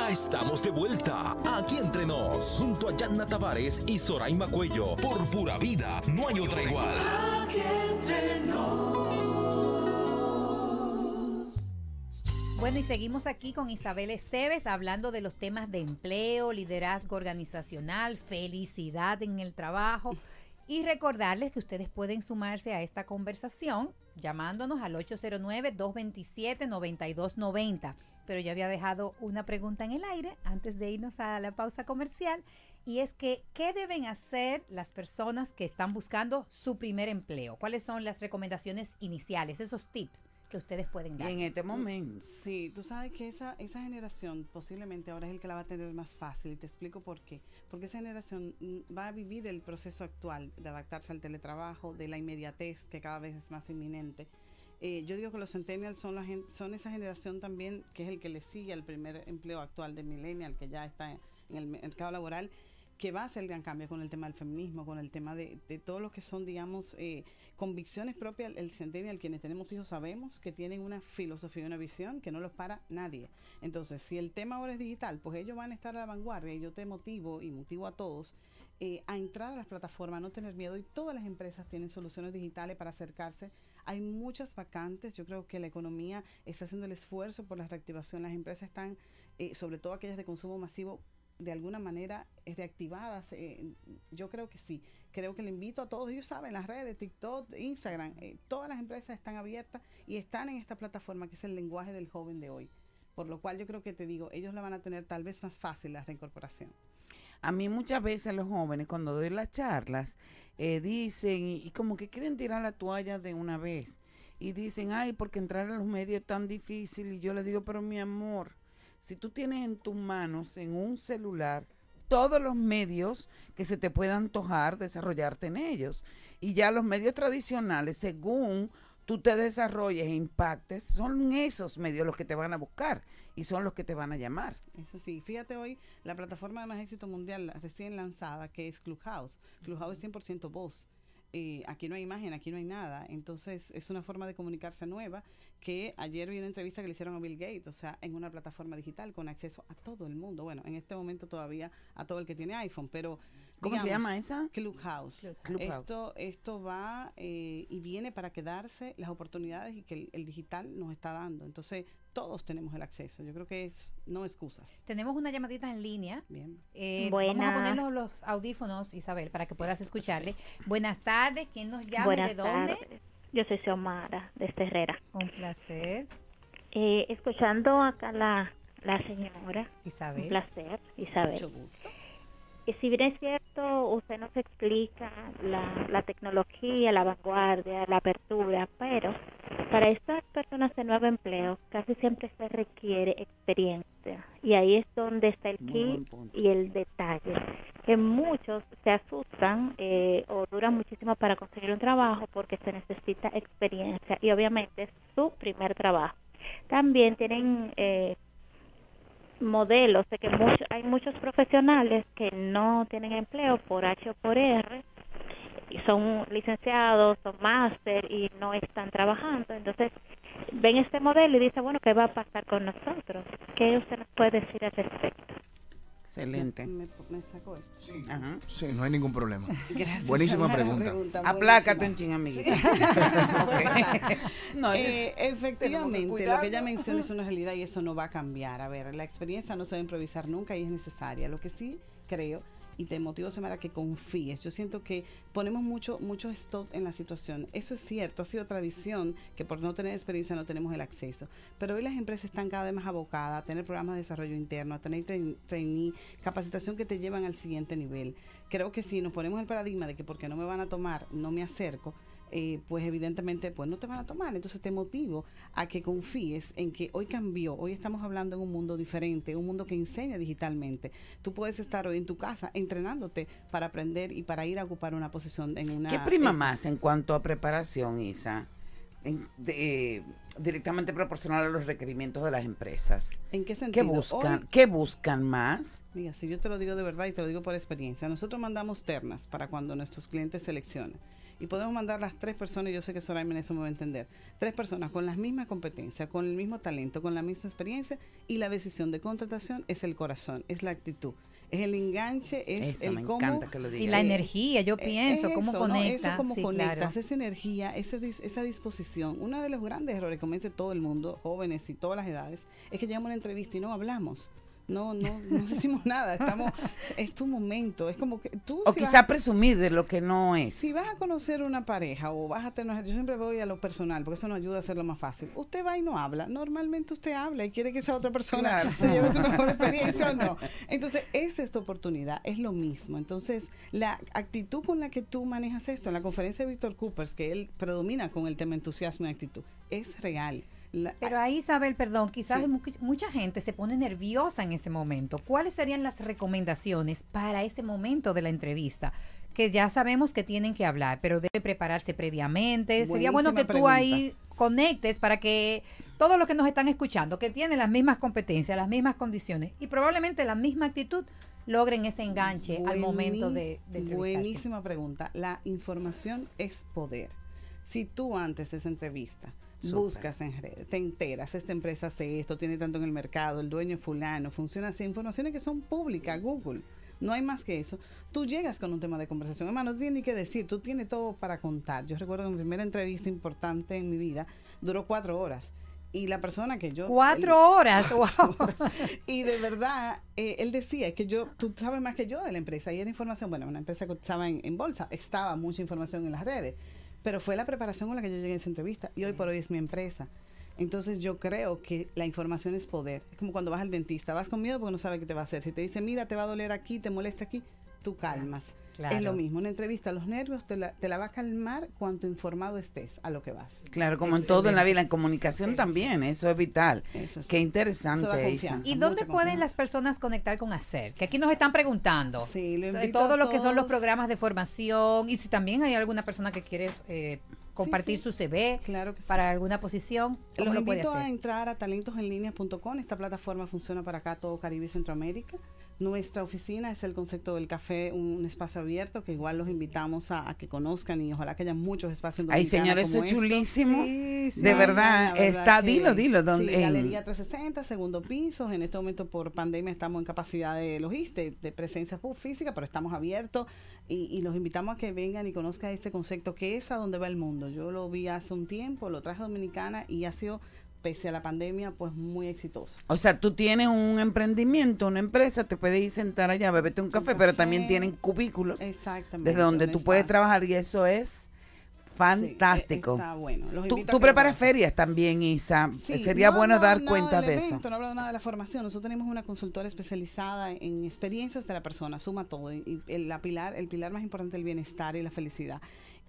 estamos de vuelta. Aquí entre nos, junto a Yanna Tavares y Soraima Cuello. Por pura vida, no hay otra igual. Aquí entre nos. Bueno, y seguimos aquí con Isabel Esteves hablando de los temas de empleo, liderazgo organizacional, felicidad en el trabajo. Y recordarles que ustedes pueden sumarse a esta conversación llamándonos al 809-227-9290. Pero yo había dejado una pregunta en el aire antes de irnos a la pausa comercial y es que, ¿qué deben hacer las personas que están buscando su primer empleo? ¿Cuáles son las recomendaciones iniciales, esos tips que ustedes pueden dar? este Sí, tú sabes que esa, esa generación posiblemente ahora es el que la va a tener más fácil y te explico por qué. Porque esa generación mm, va a vivir el proceso actual de adaptarse al teletrabajo, de la inmediatez que cada vez es más inminente. Eh, yo digo que los centennials son, la son esa generación también que es el que le sigue al primer empleo actual de millennial que ya está en el mercado laboral que va a hacer el gran cambio con el tema del feminismo, con el tema de, de todo lo que son, digamos, eh, convicciones propias. El centennial, quienes tenemos hijos, sabemos que tienen una filosofía y una visión que no los para nadie. Entonces, si el tema ahora es digital, pues ellos van a estar a la vanguardia y yo te motivo y motivo a todos eh, a entrar a las plataformas, no tener miedo. Y todas las empresas tienen soluciones digitales para acercarse. Hay muchas vacantes. Yo creo que la economía está haciendo el esfuerzo por la reactivación. Las empresas están, eh, sobre todo aquellas de consumo masivo, de alguna manera eh, reactivadas. eh, yo creo que sí. Creo que le invito a todos, ellos saben, las redes, TikTok, Instagram, eh, todas las empresas están abiertas y están en esta plataforma que es el lenguaje del joven de hoy. Por lo cual yo creo que te digo, ellos la van a tener tal vez más fácil la reincorporación. A mí muchas veces los jóvenes cuando doy las charlas eh, dicen y, y como que quieren tirar la toalla de una vez y dicen, ay, porque entrar a los medios es tan difícil y yo les digo, pero mi amor, si tú tienes en tus manos, en un celular, todos los medios que se te puedan antojar desarrollarte en ellos. Y ya los medios tradicionales, según tú te desarrolles e impactes, son esos medios los que te van a buscar y son los que te van a llamar. Eso sí, fíjate hoy la plataforma de más éxito mundial recién lanzada que es Clubhouse. Clubhouse es 100% voz. Eh, aquí no hay imagen, aquí no hay nada. Entonces es una forma de comunicarse nueva que ayer vi una entrevista que le hicieron a Bill Gates, o sea, en una plataforma digital con acceso a todo el mundo. Bueno, en este momento todavía a todo el que tiene iPhone, pero... ¿Cómo se llama esa? Clubhouse. Clubhouse. Esto, esto va eh, y viene para quedarse las oportunidades y que el, el digital nos está dando. Entonces, todos tenemos el acceso. Yo creo que es no excusas. Tenemos una llamadita en línea. Bien. Eh, vamos a ponernos los audífonos, Isabel, para que puedas escucharle. Buenas tardes, ¿quién nos llama y de dónde? tardes. Yo soy Xiomara, desde Herrera. Un placer. Eh, escuchando acá la, la señora. Isabel. Un placer, Isabel. Mucho gusto. Y si bien es cierto, usted nos explica la, la tecnología, la vanguardia, la apertura, pero para estas personas de nuevo empleo casi siempre se requiere experiencia. Y ahí es donde está el key y el detalle. Que muchos se asustan eh, o duran muchísimo para conseguir un trabajo porque se necesita experiencia y obviamente es su primer trabajo. También tienen eh, modelos de que mucho- hay muchos profesionales que no tienen empleo por H o por R y son licenciados, son máster y no están trabajando. Entonces, ven este modelo y dicen, bueno, ¿qué va a pasar con nosotros? ¿Qué usted nos puede decir al respecto? Excelente. Me, me sacó esto. Ajá. Sí, no hay ningún problema. Gracias. Buenísima pregunta. pregunta Aplácate un ching, amiguita. No, Eh, efectivamente, lo que ella menciona es una realidad y eso no va a cambiar. A ver, la experiencia no se va a improvisar nunca y es necesaria. Lo que sí creo y te motivo, Samara, que confíes. Yo siento que ponemos mucho, mucho stop en la situación. Eso es cierto, ha sido tradición que por no tener experiencia no tenemos el acceso. Pero hoy las empresas están cada vez más abocadas a tener programas de desarrollo interno, a tener train- trainee, capacitación que te llevan al siguiente nivel. Creo que si nos ponemos el paradigma de que porque no me van a tomar, no me acerco, eh, pues evidentemente pues no te van a tomar. Entonces te motivo a que confíes en que hoy cambió, hoy estamos hablando en un mundo diferente, un mundo que enseña digitalmente. Tú puedes estar hoy en tu casa entrenándote para aprender y para ir a ocupar una posición en una... ¿Qué prima en- más en cuanto a preparación, Isa? En- de- eh, directamente proporcional a los requerimientos de las empresas. ¿En qué ¿Qué sentido? buscan, Hoy- ¿Qué buscan más? Mira, si yo te lo digo de verdad y te lo digo por experiencia, nosotros mandamos ternas para cuando nuestros clientes seleccionen. Y podemos mandar las tres personas, yo sé que Soraya en eso me va a entender, tres personas con las mismas competencias, con el mismo talento, con la misma experiencia y la decisión de contratación es el corazón, es la actitud, es el enganche, es Eso, el me cómo... encanta que lo digas. Y la energía, yo Eh, pienso, es cómo eso, ¿no? conecta. Eso cómo sí, conectas, claro. esa energía, esa, dis- esa disposición. Uno de los grandes errores que comete todo el mundo, jóvenes y todas las edades, es que llegamos a una entrevista y no hablamos. No, no, no decimos nada. Estamos, es tu momento. Es como que tú. O si quizá presumir de lo que no es. si vas a conocer una pareja o vas a tener, yo siempre voy a lo personal porque eso nos ayuda a hacerlo más fácil. Usted va y no habla. Normalmente usted habla y quiere que esa otra persona Claro. se lleve su mejor experiencia o no. Entonces, esa es tu oportunidad, es lo mismo. Entonces, la actitud con la que tú manejas esto, en la conferencia de Víctor Coopers, que él predomina con el tema entusiasmo y actitud, es real. La- Pero ahí, Isabel, perdón, quizás Sí. mucha gente se pone nerviosa en ese momento. ¿Cuáles serían las recomendaciones para ese momento de la entrevista? Que ya sabemos que tienen que hablar, pero debe prepararse previamente. Sería bueno que tú ahí conectes para que todos los que nos están escuchando, que tienen las mismas competencias, las mismas condiciones y probablemente la misma actitud, logren ese enganche al momento de, de. Buenísima pregunta. La información es poder. Si tú antes de esa entrevista Buscas en redes, te enteras, esta empresa hace esto, tiene tanto en el mercado, el dueño es fulano, funciona así, informaciones que son públicas, Google. No hay más que eso. Tú llegas con un tema de conversación. Hermano, no tienes ni que decir, tú tienes todo para contar. Yo recuerdo que mi primera entrevista importante en mi vida duró cuatro horas. Y la persona que yo... Cuatro horas, wow. y de verdad, eh, él decía es que yo, tú sabes más que yo de la empresa. Y era información, bueno, una empresa que estaba en, en bolsa, estaba mucha información en las redes. Pero fue la preparación con la que yo llegué a esa entrevista. Y hoy por hoy es mi empresa. Entonces yo creo que la información es poder. Es como cuando vas al dentista, vas con miedo porque no sabes qué te va a hacer. Si te dice, mira, te va a doler aquí, te molesta aquí, tú calmas. Claro. Es lo mismo, una entrevista, los nervios te la, te la va a calmar cuanto informado estés a lo que vas. Claro, como en todo en la vida, en comunicación también, eso es vital. Eso sí. Qué interesante, Eso. ¿Y dónde pueden las personas conectar con hacer? Que aquí nos están preguntando. Sí, lo De invito todo a lo que son los programas de formación y si también hay alguna persona que quiere eh, compartir sí. su CV Claro que sí. para alguna posición, ¿cómo Los lo puede invito a hacer? entrar a talentosenlinea.com. Esta plataforma funciona para acá, todo Caribe y Centroamérica. Nuestra oficina es el concepto del café, un espacio abierto que igual los invitamos a, a que conozcan y ojalá que haya muchos espacios en Ay, señor, eso es chulísimo. Sí, sí. de verdad, está, dilo, dilo. Donde, Sí, Galería 360, segundo piso. En este momento por pandemia estamos en capacidad de logística, de presencia física, pero estamos abiertos y, y los invitamos a que vengan y conozcan este concepto que es a donde va el mundo. Yo lo vi hace un tiempo, lo traje a Dominicana y ha sido, pese a la pandemia, pues muy exitoso. O sea, tú tienes un emprendimiento, una empresa, te puedes ir sentar allá, beberte un café, pero también tienen cubículos Exactamente. desde donde tú puedes trabajar y eso es fantástico. está bueno. Tú, preparas ferias también, Isa. Sí, Sería no bueno dar cuenta de eso. No hablo nada de la formación. Nosotros tenemos una consultora especializada en experiencias de la persona, suma todo. Y el, la pilar, el pilar más importante es el bienestar y la felicidad.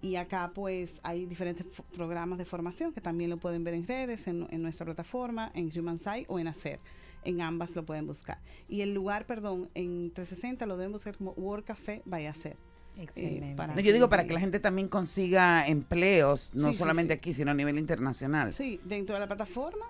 Y acá pues hay diferentes programas de formación que también lo pueden ver en redes, en, en nuestra plataforma, en Human Site o en Hacer. En ambas lo pueden buscar. Y el lugar, perdón, en 360 lo deben buscar como Work Café by Hacer. Excelente. para No, yo digo para que la gente también consiga empleos, no Sí, sí, solamente sí. aquí, sino a nivel internacional. Sí, dentro de la plataforma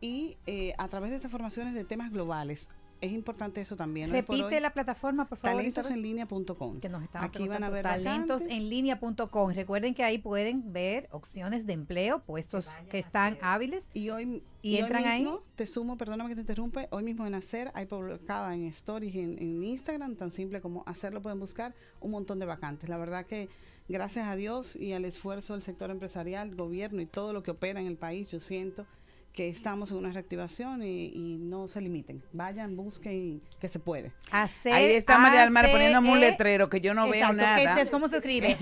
y eh, a través de estas formaciones de temas globales. Es importante eso también. Repite hoy, la plataforma, por favor. Talentosenlinea.com. que nos estaban Aquí van a ver talentosenlinea.com. Recuerden que ahí pueden ver opciones de empleo, puestos que están hábiles. Y hoy y, hoy entran mismo, Te sumo, perdóname que te interrumpe. Hoy mismo en Hacer hay publicada en Stories y en, en Instagram, tan simple como hacerlo, pueden buscar un montón de vacantes. La verdad que gracias a Dios y al esfuerzo del sector empresarial, gobierno y todo lo que opera en el país, yo siento que estamos en una reactivación y, y no se limiten. Vayan, busquen, que se puede. Ahí está María del Mar poniéndome un ACE, letrero que yo no veo Exacto, ¿qué nada. es- ¿Cómo se escribe?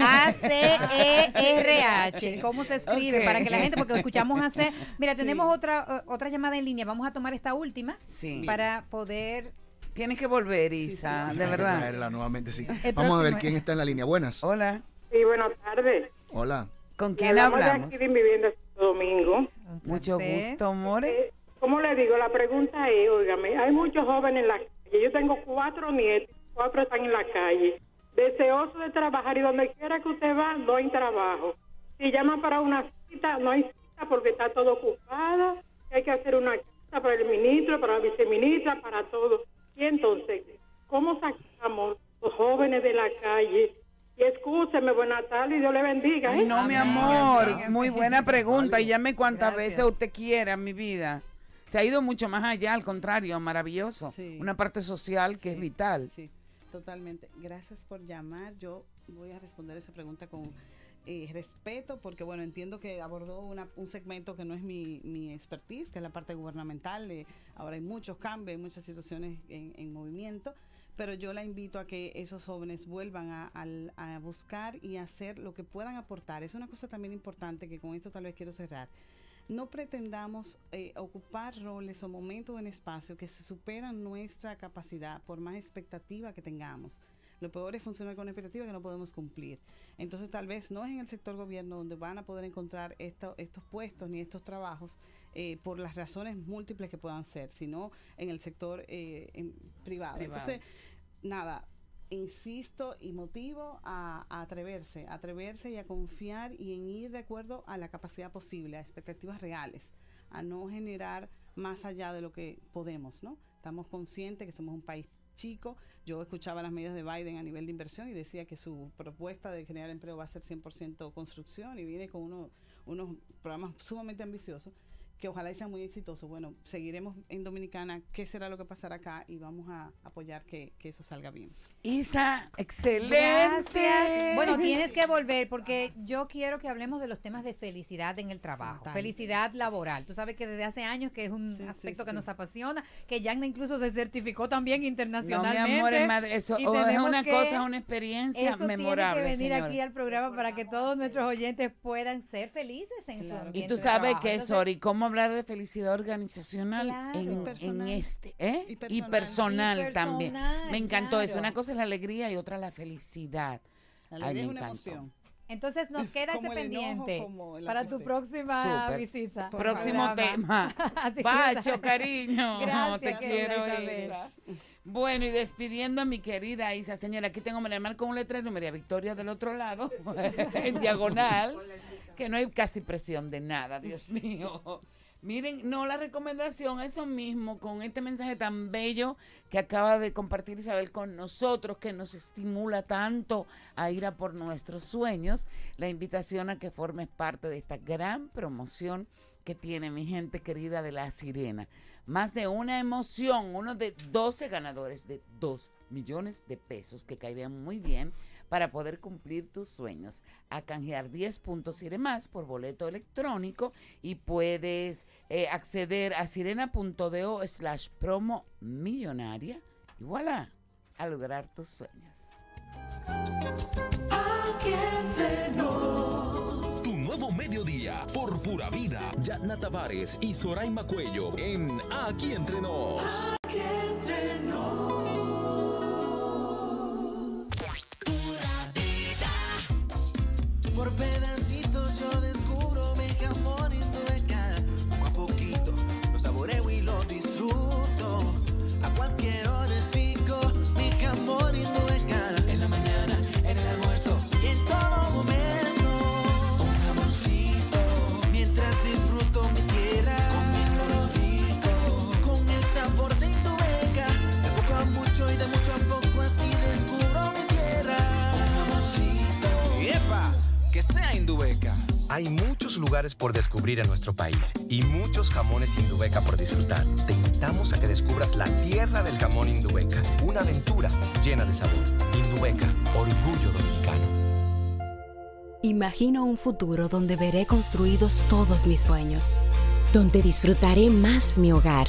A-C-E-R-H. ¿Cómo se escribe? Para que la gente, porque escuchamos hacer. Mira, tenemos otra, otra llamada en línea. Vamos a tomar esta última Sí. para poder. Tienes que volver, Isa, Sí, de verdad. traerla nuevamente, sí. El Vamos a ver quién está en la línea. Buenas. Hola. Sí, buenas tardes. Hola. ¿Con quién hablamos de hablamos? aquí de Vivienda Santo Domingo. Mucho gusto, More. Eh, ¿Cómo le digo? La pregunta es, óigame, hay muchos jóvenes en la calle. Yo tengo cuatro nietos, cuatro están en la calle. Deseosos de trabajar y donde quiera que usted va, no hay trabajo. Si llaman para una cita, no hay cita porque está todo ocupado. Hay que hacer una cita para el ministro, para la viceministra, para todo. Y entonces, ¿cómo sacamos los jóvenes de la calle? Y escúcheme, buenas tardes y Dios le bendiga. Ay, ¿eh? no, mi amor. Muy buena pregunta. Y llame cuantas veces usted quiera, mi vida. Se ha ido mucho más allá, al contrario, maravilloso. Sí. Una parte social que es vital. Sí, totalmente. Gracias por llamar. Yo voy a responder esa pregunta con eh, respeto, porque bueno, entiendo que abordó una- un segmento que no es mi, mi expertise, que es la parte gubernamental. eh, ahora hay muchos cambios, hay muchas situaciones en, en movimiento, pero yo la invito a que esos jóvenes vuelvan a, buscar y hacer lo que puedan aportar. Es una cosa también importante que con esto tal vez quiero cerrar. No pretendamos eh, ocupar roles o momentos en espacio que se superan nuestra capacidad por más expectativa que tengamos. Lo peor es funcionar con una expectativa que no podemos cumplir. Entonces tal vez no es en el sector gobierno donde van a poder encontrar esto- estos puestos ni estos trabajos eh, por las razones múltiples que puedan ser, sino en el sector eh, en- privado. Privado. Entonces, nada, insisto y motivo a, a atreverse, a atreverse y a confiar y en ir de acuerdo a la capacidad posible, a expectativas reales, a no generar más allá de lo que podemos, ¿no? Estamos conscientes que somos un país chico. Yo escuchaba las medidas de Biden a nivel de inversión y decía que su propuesta de generar empleo va a ser 100% construcción y viene con uno- unos programas sumamente ambiciosos que ojalá y sean muy exitosos. Bueno, seguiremos en Dominicana, qué será lo que pasará acá y vamos a apoyar que, que eso salga bien. Isa, excelente. Gracias. Bueno, tienes que volver porque yo quiero que hablemos de los temas de felicidad en el trabajo, Total. felicidad laboral. Tú sabes que desde hace años que es un Sí, sí, aspecto que sí. nos apasiona, que Yagna incluso se certificó también No, mi internacionalmente. amor, es madre, eso Y oh, es una que- cosa, una experiencia Eso memorable. tiene que venir señora. aquí al programa para que todos nuestros oyentes puedan ser felices en su Y tú sabes trabajo. que, Sori, cómo hablar de felicidad organizacional Claro. en, este, ¿eh? Y Y personal. también. personal, Me encantó eso. claro. Una cosa es la alegría y otra la felicidad. La Ay, alegría me es una encantó. emoción. Entonces nos queda ese Como pendiente para tu próxima visita. Por Próximo Programa. tema. Pacho, cariño. Gracias, te quiero. Isa. Bueno, y despidiendo a mi querida Isa, señora, aquí tengo María Mar con un letrero y María Victoria del otro lado, en diagonal, que no hay casi presión de nada, Dios mío. Miren, no, la recomendación, eso mismo, con este mensaje tan bello que acaba de compartir Isabel con nosotros, que nos estimula tanto a ir a por nuestros sueños, la invitación a que formes parte de esta gran promoción que tiene mi gente querida de La Sirena. Más de una emoción, uno de 12 ganadores de 2 millones de pesos que caerían muy bien para poder cumplir tus sueños. A canjear 10 puntos Sire más por boleto electrónico y puedes eh, acceder a sirena.do slash promo millonaria y voilà, a lograr tus sueños. Aquí entre nos. Tu nuevo mediodía por pura vida. Yatna Tavares y Soraima Cuello en Aquí Entre Nos. Aquí entre Hay muchos lugares por descubrir en nuestro país y muchos jamones Indubeca por disfrutar. Te invitamos a que descubras la tierra del jamón Indubeca, una aventura llena de sabor. Indubeca, orgullo dominicano. Imagino un futuro donde veré construidos todos mis sueños, donde disfrutaré más mi hogar.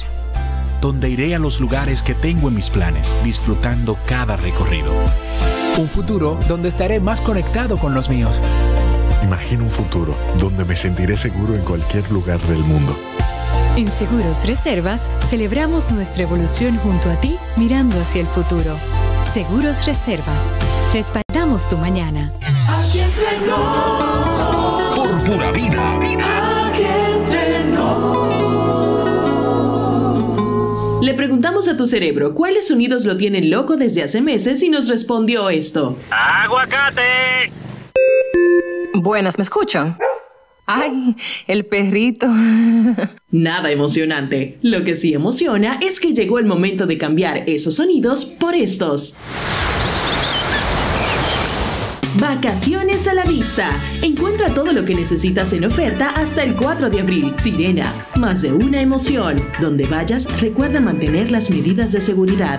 donde iré a los lugares que tengo en mis planes, disfrutando cada recorrido. Un futuro donde estaré más conectado con los míos. Imagino un futuro donde me sentiré seguro en cualquier lugar del mundo. En Seguros Reservas celebramos nuestra evolución junto a ti mirando hacia el futuro. Seguros Reservas. Respaldamos tu mañana. Aquí entre nos. Por pura vida. Aquí entre nos. Le preguntamos a tu cerebro cuáles sonidos lo tienen loco desde hace meses y nos respondió esto. ¡Aguacate! Buenas, ¿me escuchan? Ay, el perrito. Nada emocionante. Lo que sí emociona es que llegó el momento de cambiar esos sonidos por estos. Vacaciones a la vista. Encuentra todo lo que necesitas en oferta hasta el 4 de abril. Sirena, más de una emoción. Donde vayas, recuerda mantener las medidas de seguridad.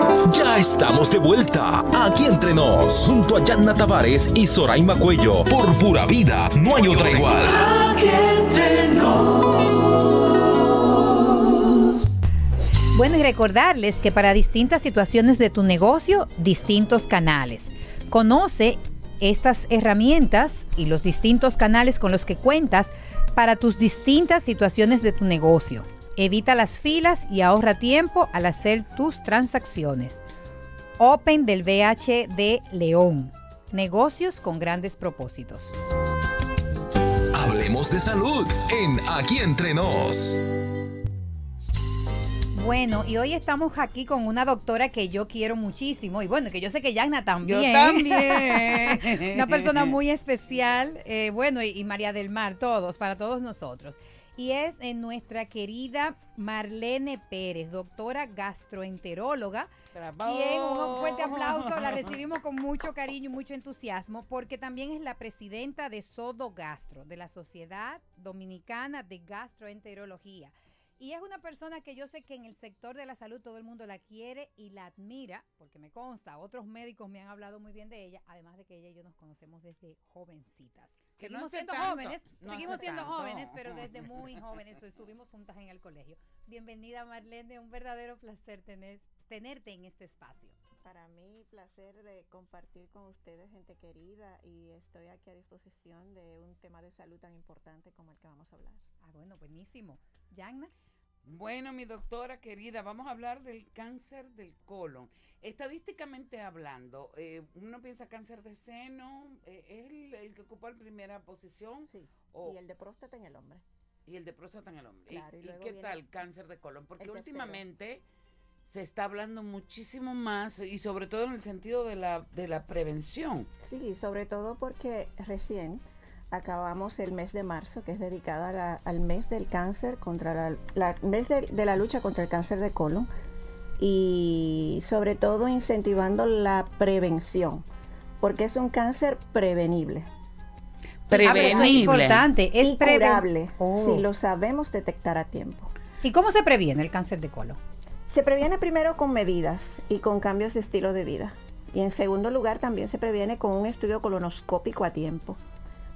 Ya estamos de vuelta aquí entre nos, junto a Yanna Tavares y Soraima Cuello. Por pura vida, no hay otra igual. Aquí entre nos. Bueno, y recordarles que para distintas situaciones de tu negocio, distintos canales. Conoce estas herramientas y los distintos canales con los que cuentas para tus distintas situaciones de tu negocio. Evita las filas y ahorra tiempo al hacer tus transacciones. Open del BH de León. Negocios con grandes propósitos. Hablemos de salud en Aquí entre nos. Bueno, y hoy estamos aquí con una doctora que yo quiero muchísimo y bueno, que yo sé que Yagna también. Yo también. una persona muy especial, eh, bueno, y, y María del Mar, todos, para todos nosotros. Y es eh, nuestra querida Marlene Pérez, doctora gastroenteróloga. Quien, un fuerte aplauso, la recibimos con mucho cariño y mucho entusiasmo, porque también es la presidenta de Sodo Gastro, de la Sociedad Dominicana de Gastroenterología. Y es una persona que yo sé que en el sector de la salud todo el mundo la quiere y la admira, porque me consta, otros médicos me han hablado muy bien de ella, además de que ella y yo nos conocemos desde jovencitas. Que no seguimos hace siendo tanto, jóvenes, no seguimos siendo tanto. jóvenes, pero desde muy jóvenes pues, estuvimos juntas en el colegio. Bienvenida Marlene, un verdadero placer tener, tenerte en este espacio. Para mí, placer de compartir con ustedes, gente querida, y estoy aquí a disposición de un tema de salud tan importante como el que vamos a hablar. Ah, bueno, buenísimo. Yagna. Bueno, mi doctora querida, vamos a hablar del cáncer del colon. Estadísticamente hablando, eh, uno piensa cáncer de seno, eh, ¿es el, el que ocupa la primera posición? Sí. O- Y el de próstata en el hombre. y el de próstata en el hombre. ¿Y- Claro, y ¿Y, luego qué tal cáncer de colon? Porque últimamente se está hablando muchísimo más y sobre todo en el sentido de la, de la prevención. Sí, sobre todo porque recién acabamos el mes de marzo, que es dedicado a la- al mes del cáncer contra la, la- mes de, de la lucha contra el cáncer de colon y sobre todo incentivando la prevención, porque es un cáncer prevenible. Prevenible. es importante, es y preven- curable Oh. si lo sabemos detectar a tiempo. ¿Y cómo se previene el cáncer de colon? Se previene primero con medidas y con cambios de estilo de vida. Y en segundo lugar también se previene con un estudio colonoscópico a tiempo.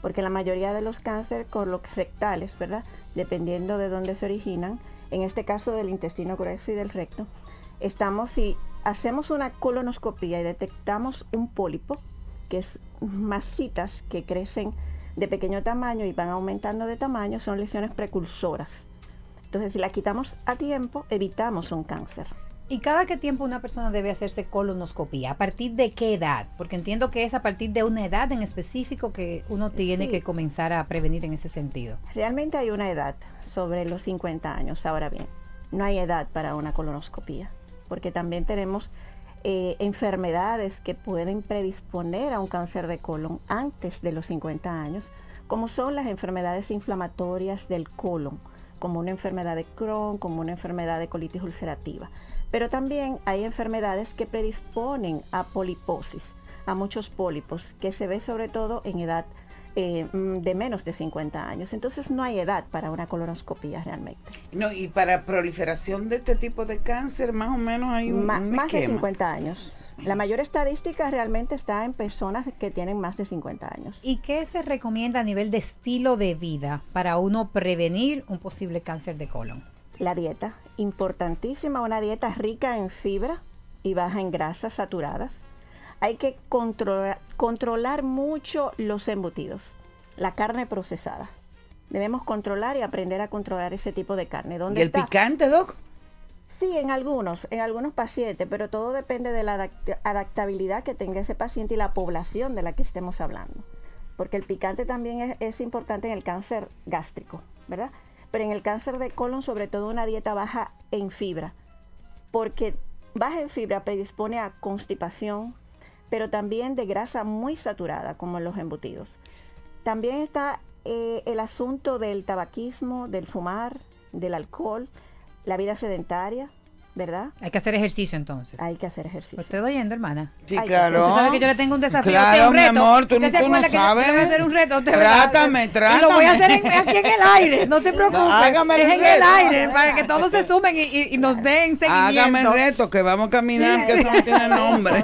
Porque la mayoría de los cánceres rectales, ¿verdad? Dependiendo de dónde se originan, en este caso del intestino grueso y del recto, estamos, si hacemos una colonoscopía y detectamos un pólipo, que es masitas que crecen de pequeño tamaño y van aumentando de tamaño, son lesiones precursoras. Entonces, si la quitamos a tiempo, evitamos un cáncer. ¿Y cada qué tiempo una persona debe hacerse colonoscopía? ¿A partir de qué edad? Porque entiendo que es a partir de una edad en específico que uno tiene Sí. que comenzar a prevenir en ese sentido. Realmente hay una edad sobre los 50 años. Ahora bien, no hay edad para una colonoscopía, porque también tenemos eh, enfermedades que pueden predisponer a un cáncer de colon antes de los 50 años, como son las enfermedades inflamatorias del colon, como una enfermedad de Crohn, como una enfermedad de colitis ulcerativa. Pero también hay enfermedades que predisponen a poliposis, a muchos pólipos, que se ve sobre todo en edad eh, mm, de menos de 50 años. Entonces no hay edad para una colonoscopía realmente. No, y para proliferación de este tipo de cáncer, más o menos hay un, Ma- un más de esquema. 50 años. La mayor estadística realmente está en personas que tienen más de 50 años. ¿Y qué se recomienda a nivel de estilo de vida para uno prevenir un posible cáncer de colon? La dieta, importantísima, una dieta rica en fibra y baja en grasas saturadas. Hay que controlar, controlar mucho los embutidos, la carne procesada. Debemos controlar y aprender a controlar ese tipo de carne. ¿Dónde ¿Y el está? picante, Doc? Sí, en algunos, en algunos pacientes, pero todo depende de la adapt- adaptabilidad que tenga ese paciente y la población de la que estemos hablando. Porque el picante también es, es importante en el cáncer gástrico, ¿verdad? Pero en el cáncer de colon, sobre todo una dieta baja en fibra, porque baja en fibra predispone a constipación, pero también de grasa muy saturada, como en los embutidos. También está eh, el asunto del tabaquismo, del fumar, del alcohol, la vida sedentaria, ¿verdad? Hay que hacer ejercicio entonces. Hay que hacer ejercicio. ¿Lo estoy oyendo, hermana? Sí, claro. Usted sabe que yo le tengo un desafío, Claro, usted, un mi reto. amor, tú, Usted se tú no acuerda que yo- sabes. yo voy a hacer un reto. usted, ¿verdad? Trátame, Y lo voy a hacer en- aquí en el aire, no te preocupes. Hágame el es en el reto. aire, para que todos se sumen y, y- y nos den seguimiento. Hágame el reto, que vamos a caminar, que eso no tiene nombre.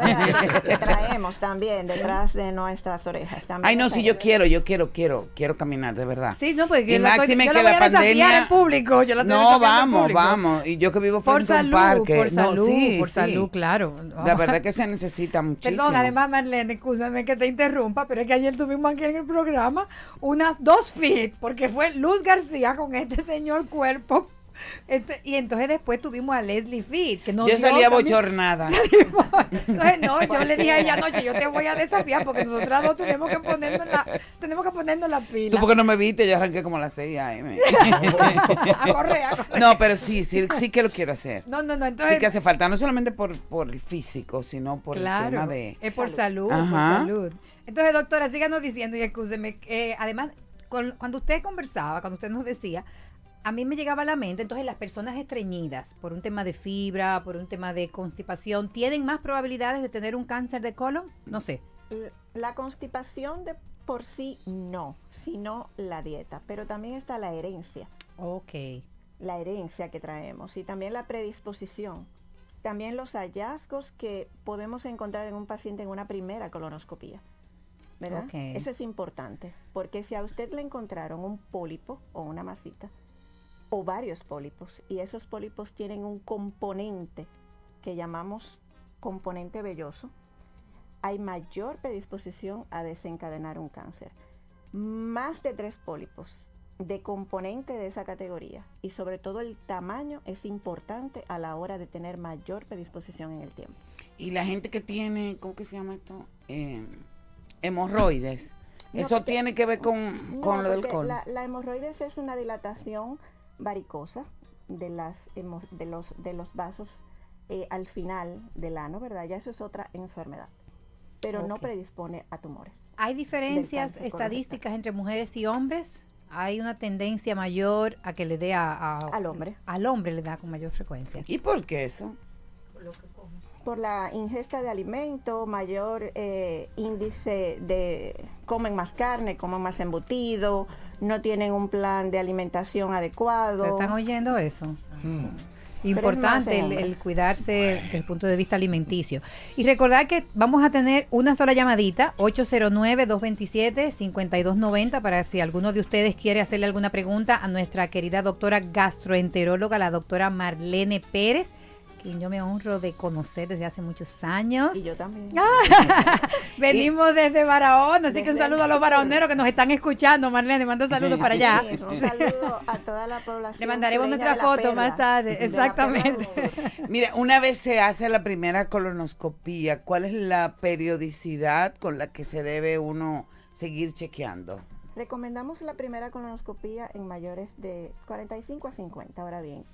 que traemos también detrás de nuestras orejas. También Ay, no, si yo quiero, yo quiero, quiero, quiero caminar, de verdad. Sí, no, porque y yo la estoy- máxime yo que la voy la a desafiar pandemia. en público, yo la no, vamos, vamos. Y yo que vivo Por frente a un por no, salud, sí, por sí. salud, claro. La verdad es que se necesita muchísimo. Perdón, además, Marlene, escúchame que te interrumpa, pero es que ayer tuvimos aquí en el programa unas dos fit, porque fue Luz García con este señor cuerpo. Este, y entonces después tuvimos a Leslie Fit, que no yo salía bochornada. Entonces, no, yo le dije a ella anoche, yo te voy a desafiar porque nosotras dos tenemos que ponernos la, tenemos que ponernos la pila. Tú porque no me viste, yo arranqué como a las 6 a.m. a correr, a correr. No, pero sí, sí, sí que lo quiero hacer. No, no, no, entonces sí que hace falta, no solamente por, por el físico, sino por claro, el tema de... es por salud, por salud. Entonces, doctora, síganos diciendo y escúcheme, eh, además, con- cuando usted conversaba, cuando usted nos decía, a mí me llegaba a la mente, entonces las personas estreñidas, por un tema de fibra, por un tema de constipación, ¿tienen más probabilidades de tener un cáncer de colon? No sé. La constipación de por sí no, sino la dieta, pero también está la herencia. Ok. La herencia que traemos y también la predisposición. También los hallazgos que podemos encontrar en un paciente en una primera colonoscopía. ¿Verdad? Ok. Eso es importante, porque si a usted le encontraron un pólipo o una masita, o varios pólipos, y esos pólipos tienen un componente que llamamos componente velloso, hay mayor predisposición a desencadenar un cáncer. Más de tres pólipos de componente de esa categoría y sobre todo el tamaño es importante a la hora de tener mayor predisposición en el tiempo. Y la gente que tiene, ¿cómo que se llama esto? Eh, hemorroides. No, Eso porque- tiene que ver con, No, con lo del colon. La, la hemorroides es una dilatación varicosa de, las, de, los, de los vasos eh, al final del ano, ¿verdad? Ya eso es otra enfermedad, pero no predispone a tumores. ¿Hay diferencias estadísticas entre mujeres y hombres? ¿Hay una tendencia mayor a que le dé a, a- Al hombre. Al hombre le da con mayor frecuencia. ¿Y por qué eso? Por la ingesta de alimento, mayor eh, índice de comen más carne, comen más embutido, no tienen un plan de alimentación adecuado. ¿Están oyendo eso? Pero Importante el, el cuidarse desde el punto de vista alimenticio. Y recordar que vamos a tener una sola llamadita, 809-227-5290, para si alguno de ustedes quiere hacerle alguna pregunta a nuestra querida doctora gastroenteróloga, la doctora Marlene Pérez, quien yo me honro de conocer desde hace muchos años. Y yo también. Venimos desde Barahona, así que un saludo a los barahoneros que nos están escuchando. Marlene, manda saludos para allá. Sí, un saludo a toda la población. Le mandaremos nuestra foto Perla, más tarde. Exactamente. Mira, una vez se hace la primera colonoscopía, ¿cuál es la periodicidad con la que se debe uno seguir chequeando? Recomendamos la primera colonoscopía en mayores de 45 a 50. Ahora bien,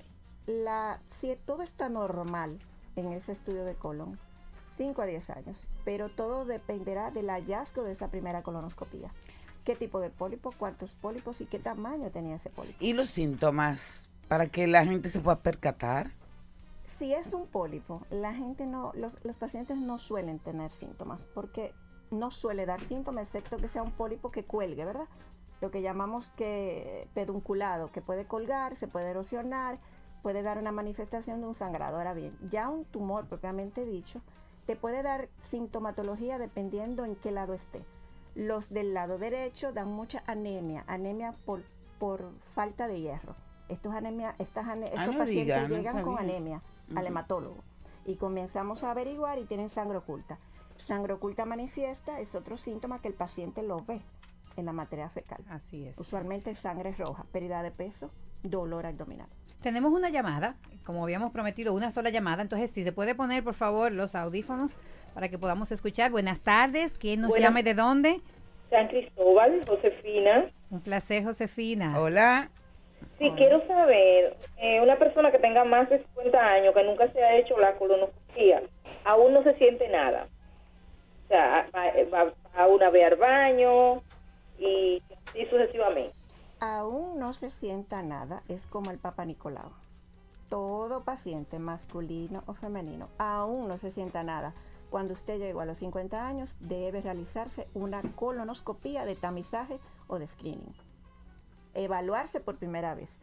la, si todo está normal en ese estudio de colon, 5 a 10 años, pero todo dependerá del hallazgo de esa primera colonoscopía. ¿Qué tipo de pólipo, cuántos pólipos y qué tamaño tenía ese pólipo? ¿Y los síntomas para que la gente se pueda percatar? Si es un pólipo, la gente no, los, los pacientes no suelen tener síntomas porque no suele dar síntomas excepto que sea un pólipo que cuelgue, ¿verdad? Lo que llamamos que pedunculado, que puede colgar, se puede erosionar, puede dar una manifestación de un sangrado. Ahora bien, ya un tumor propiamente dicho, te puede dar sintomatología dependiendo en qué lado esté. Los del lado derecho dan mucha anemia, anemia por, por falta de hierro. Estos, anemia, estas ane- Ah, estos no pacientes diga, no llegan con anemia al Ujú. hematólogo y comenzamos a averiguar y tienen sangre oculta. Sangre oculta manifiesta es otro síntoma que el paciente lo ve en la materia fecal. Así es. Usualmente sangre roja, pérdida de peso, dolor abdominal. Tenemos una llamada, como habíamos prometido, una sola llamada. Entonces, si se puede poner, por favor, los audífonos para que podamos escuchar. Buenas tardes. ¿Quién nos Buenas- y de dónde? San Cristóbal, Josefina. Un placer, Josefina. Hola. Sí, quiero saber, eh, una persona que tenga más de 50 años, que nunca se ha hecho la colonoscopia, aún no se siente nada. O sea, va, va- va una vez al baño y así sucesivamente. Aún no se sienta nada, es como el Papa Nicolau. Todo paciente, masculino o femenino, aún no se sienta nada. Cuando usted llegó a los 50 años, debe realizarse una colonoscopía de tamizaje o de screening. Evaluarse por primera vez.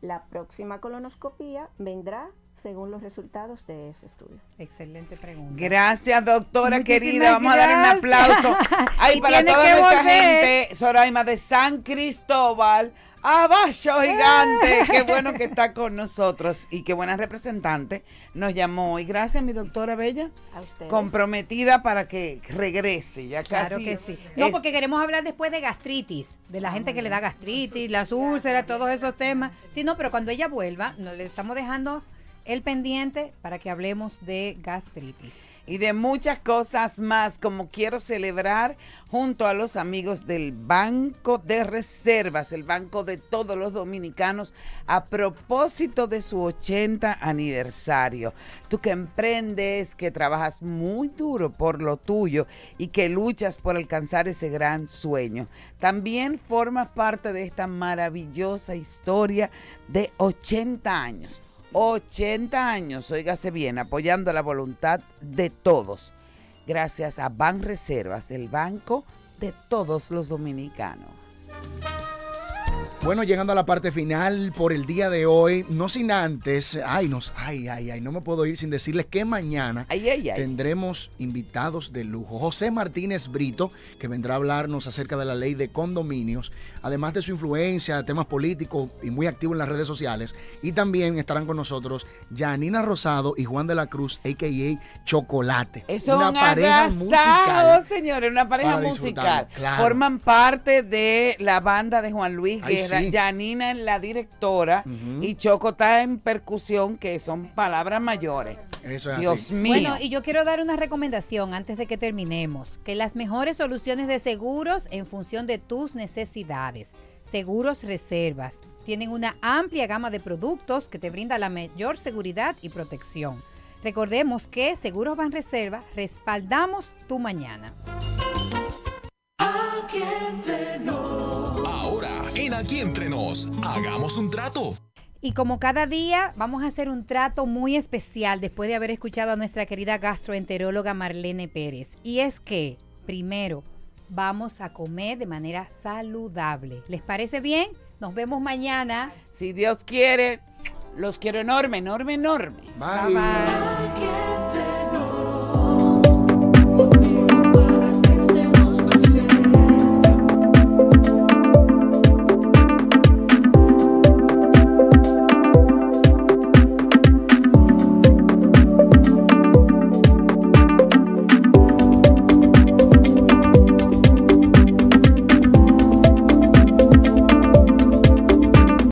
La próxima colonoscopía vendrá según los resultados de ese estudio. Excelente pregunta. Gracias, doctora Muchísimas querida. Vamos a darle un aplauso. Ay, para toda nuestra volver. gente, Soraima de San Cristóbal. Abajo, gigante. Qué bueno que está con nosotros y qué buena representante nos llamó. Y gracias, mi doctora Bella. A ustedes. Comprometida para que regrese. Ya Claro casi. que sí. No, porque queremos hablar después de gastritis, de la gente que le da gastritis, las úlceras, todos esos temas. Sí, no, pero cuando ella vuelva, nos le estamos dejando el pendiente para que hablemos de gastritis. y de muchas cosas más, como quiero celebrar junto a los amigos del Banco de Reservas, el banco de todos los dominicanos, a propósito de su 80 aniversario. Tú que emprendes, que trabajas muy duro por lo tuyo y que luchas por alcanzar ese gran sueño. También formas parte de esta maravillosa historia de 80 años. 80 años, óigase bien, apoyando la voluntad de todos. Gracias a Ban Reservas, el banco de todos los dominicanos. Bueno, llegando a la parte final por el día de hoy, no sin antes, ay, nos, ay, ay, ay, no me puedo ir sin decirles que mañana tendremos invitados de lujo. José Martínez Brito, que vendrá a hablarnos acerca de la ley de condominios, además de su influencia, temas políticos y muy activo en las redes sociales. Y también estarán con nosotros Janina Rosado y Juan de la Cruz, a.k.a. Chocolate. Es una un pareja musical. señores, una pareja musical. claro. Forman parte de la banda de Juan Luis Guerra. sí. Janina es la directora y Choco está en percusión, que son palabras mayores. Eso es Dios así. mío. Bueno, y yo quiero dar una recomendación antes de que terminemos, que las mejores soluciones de seguros en función de tus necesidades. Seguros Reservas. Tienen una amplia gama de productos que te brinda la mayor seguridad y protección. Recordemos que Seguros Banreserva respaldamos tu mañana. Aquí entre nos. Ahora, en Aquí entre nos, hagamos un trato. Y como cada día, vamos a hacer un trato muy especial después de haber escuchado a nuestra querida gastroenteróloga Marlene Pérez. Y es que, primero, vamos a comer de manera saludable. ¿Les parece bien? Nos vemos mañana. Si Dios quiere, los quiero enorme, enorme, enorme. Bye. bye.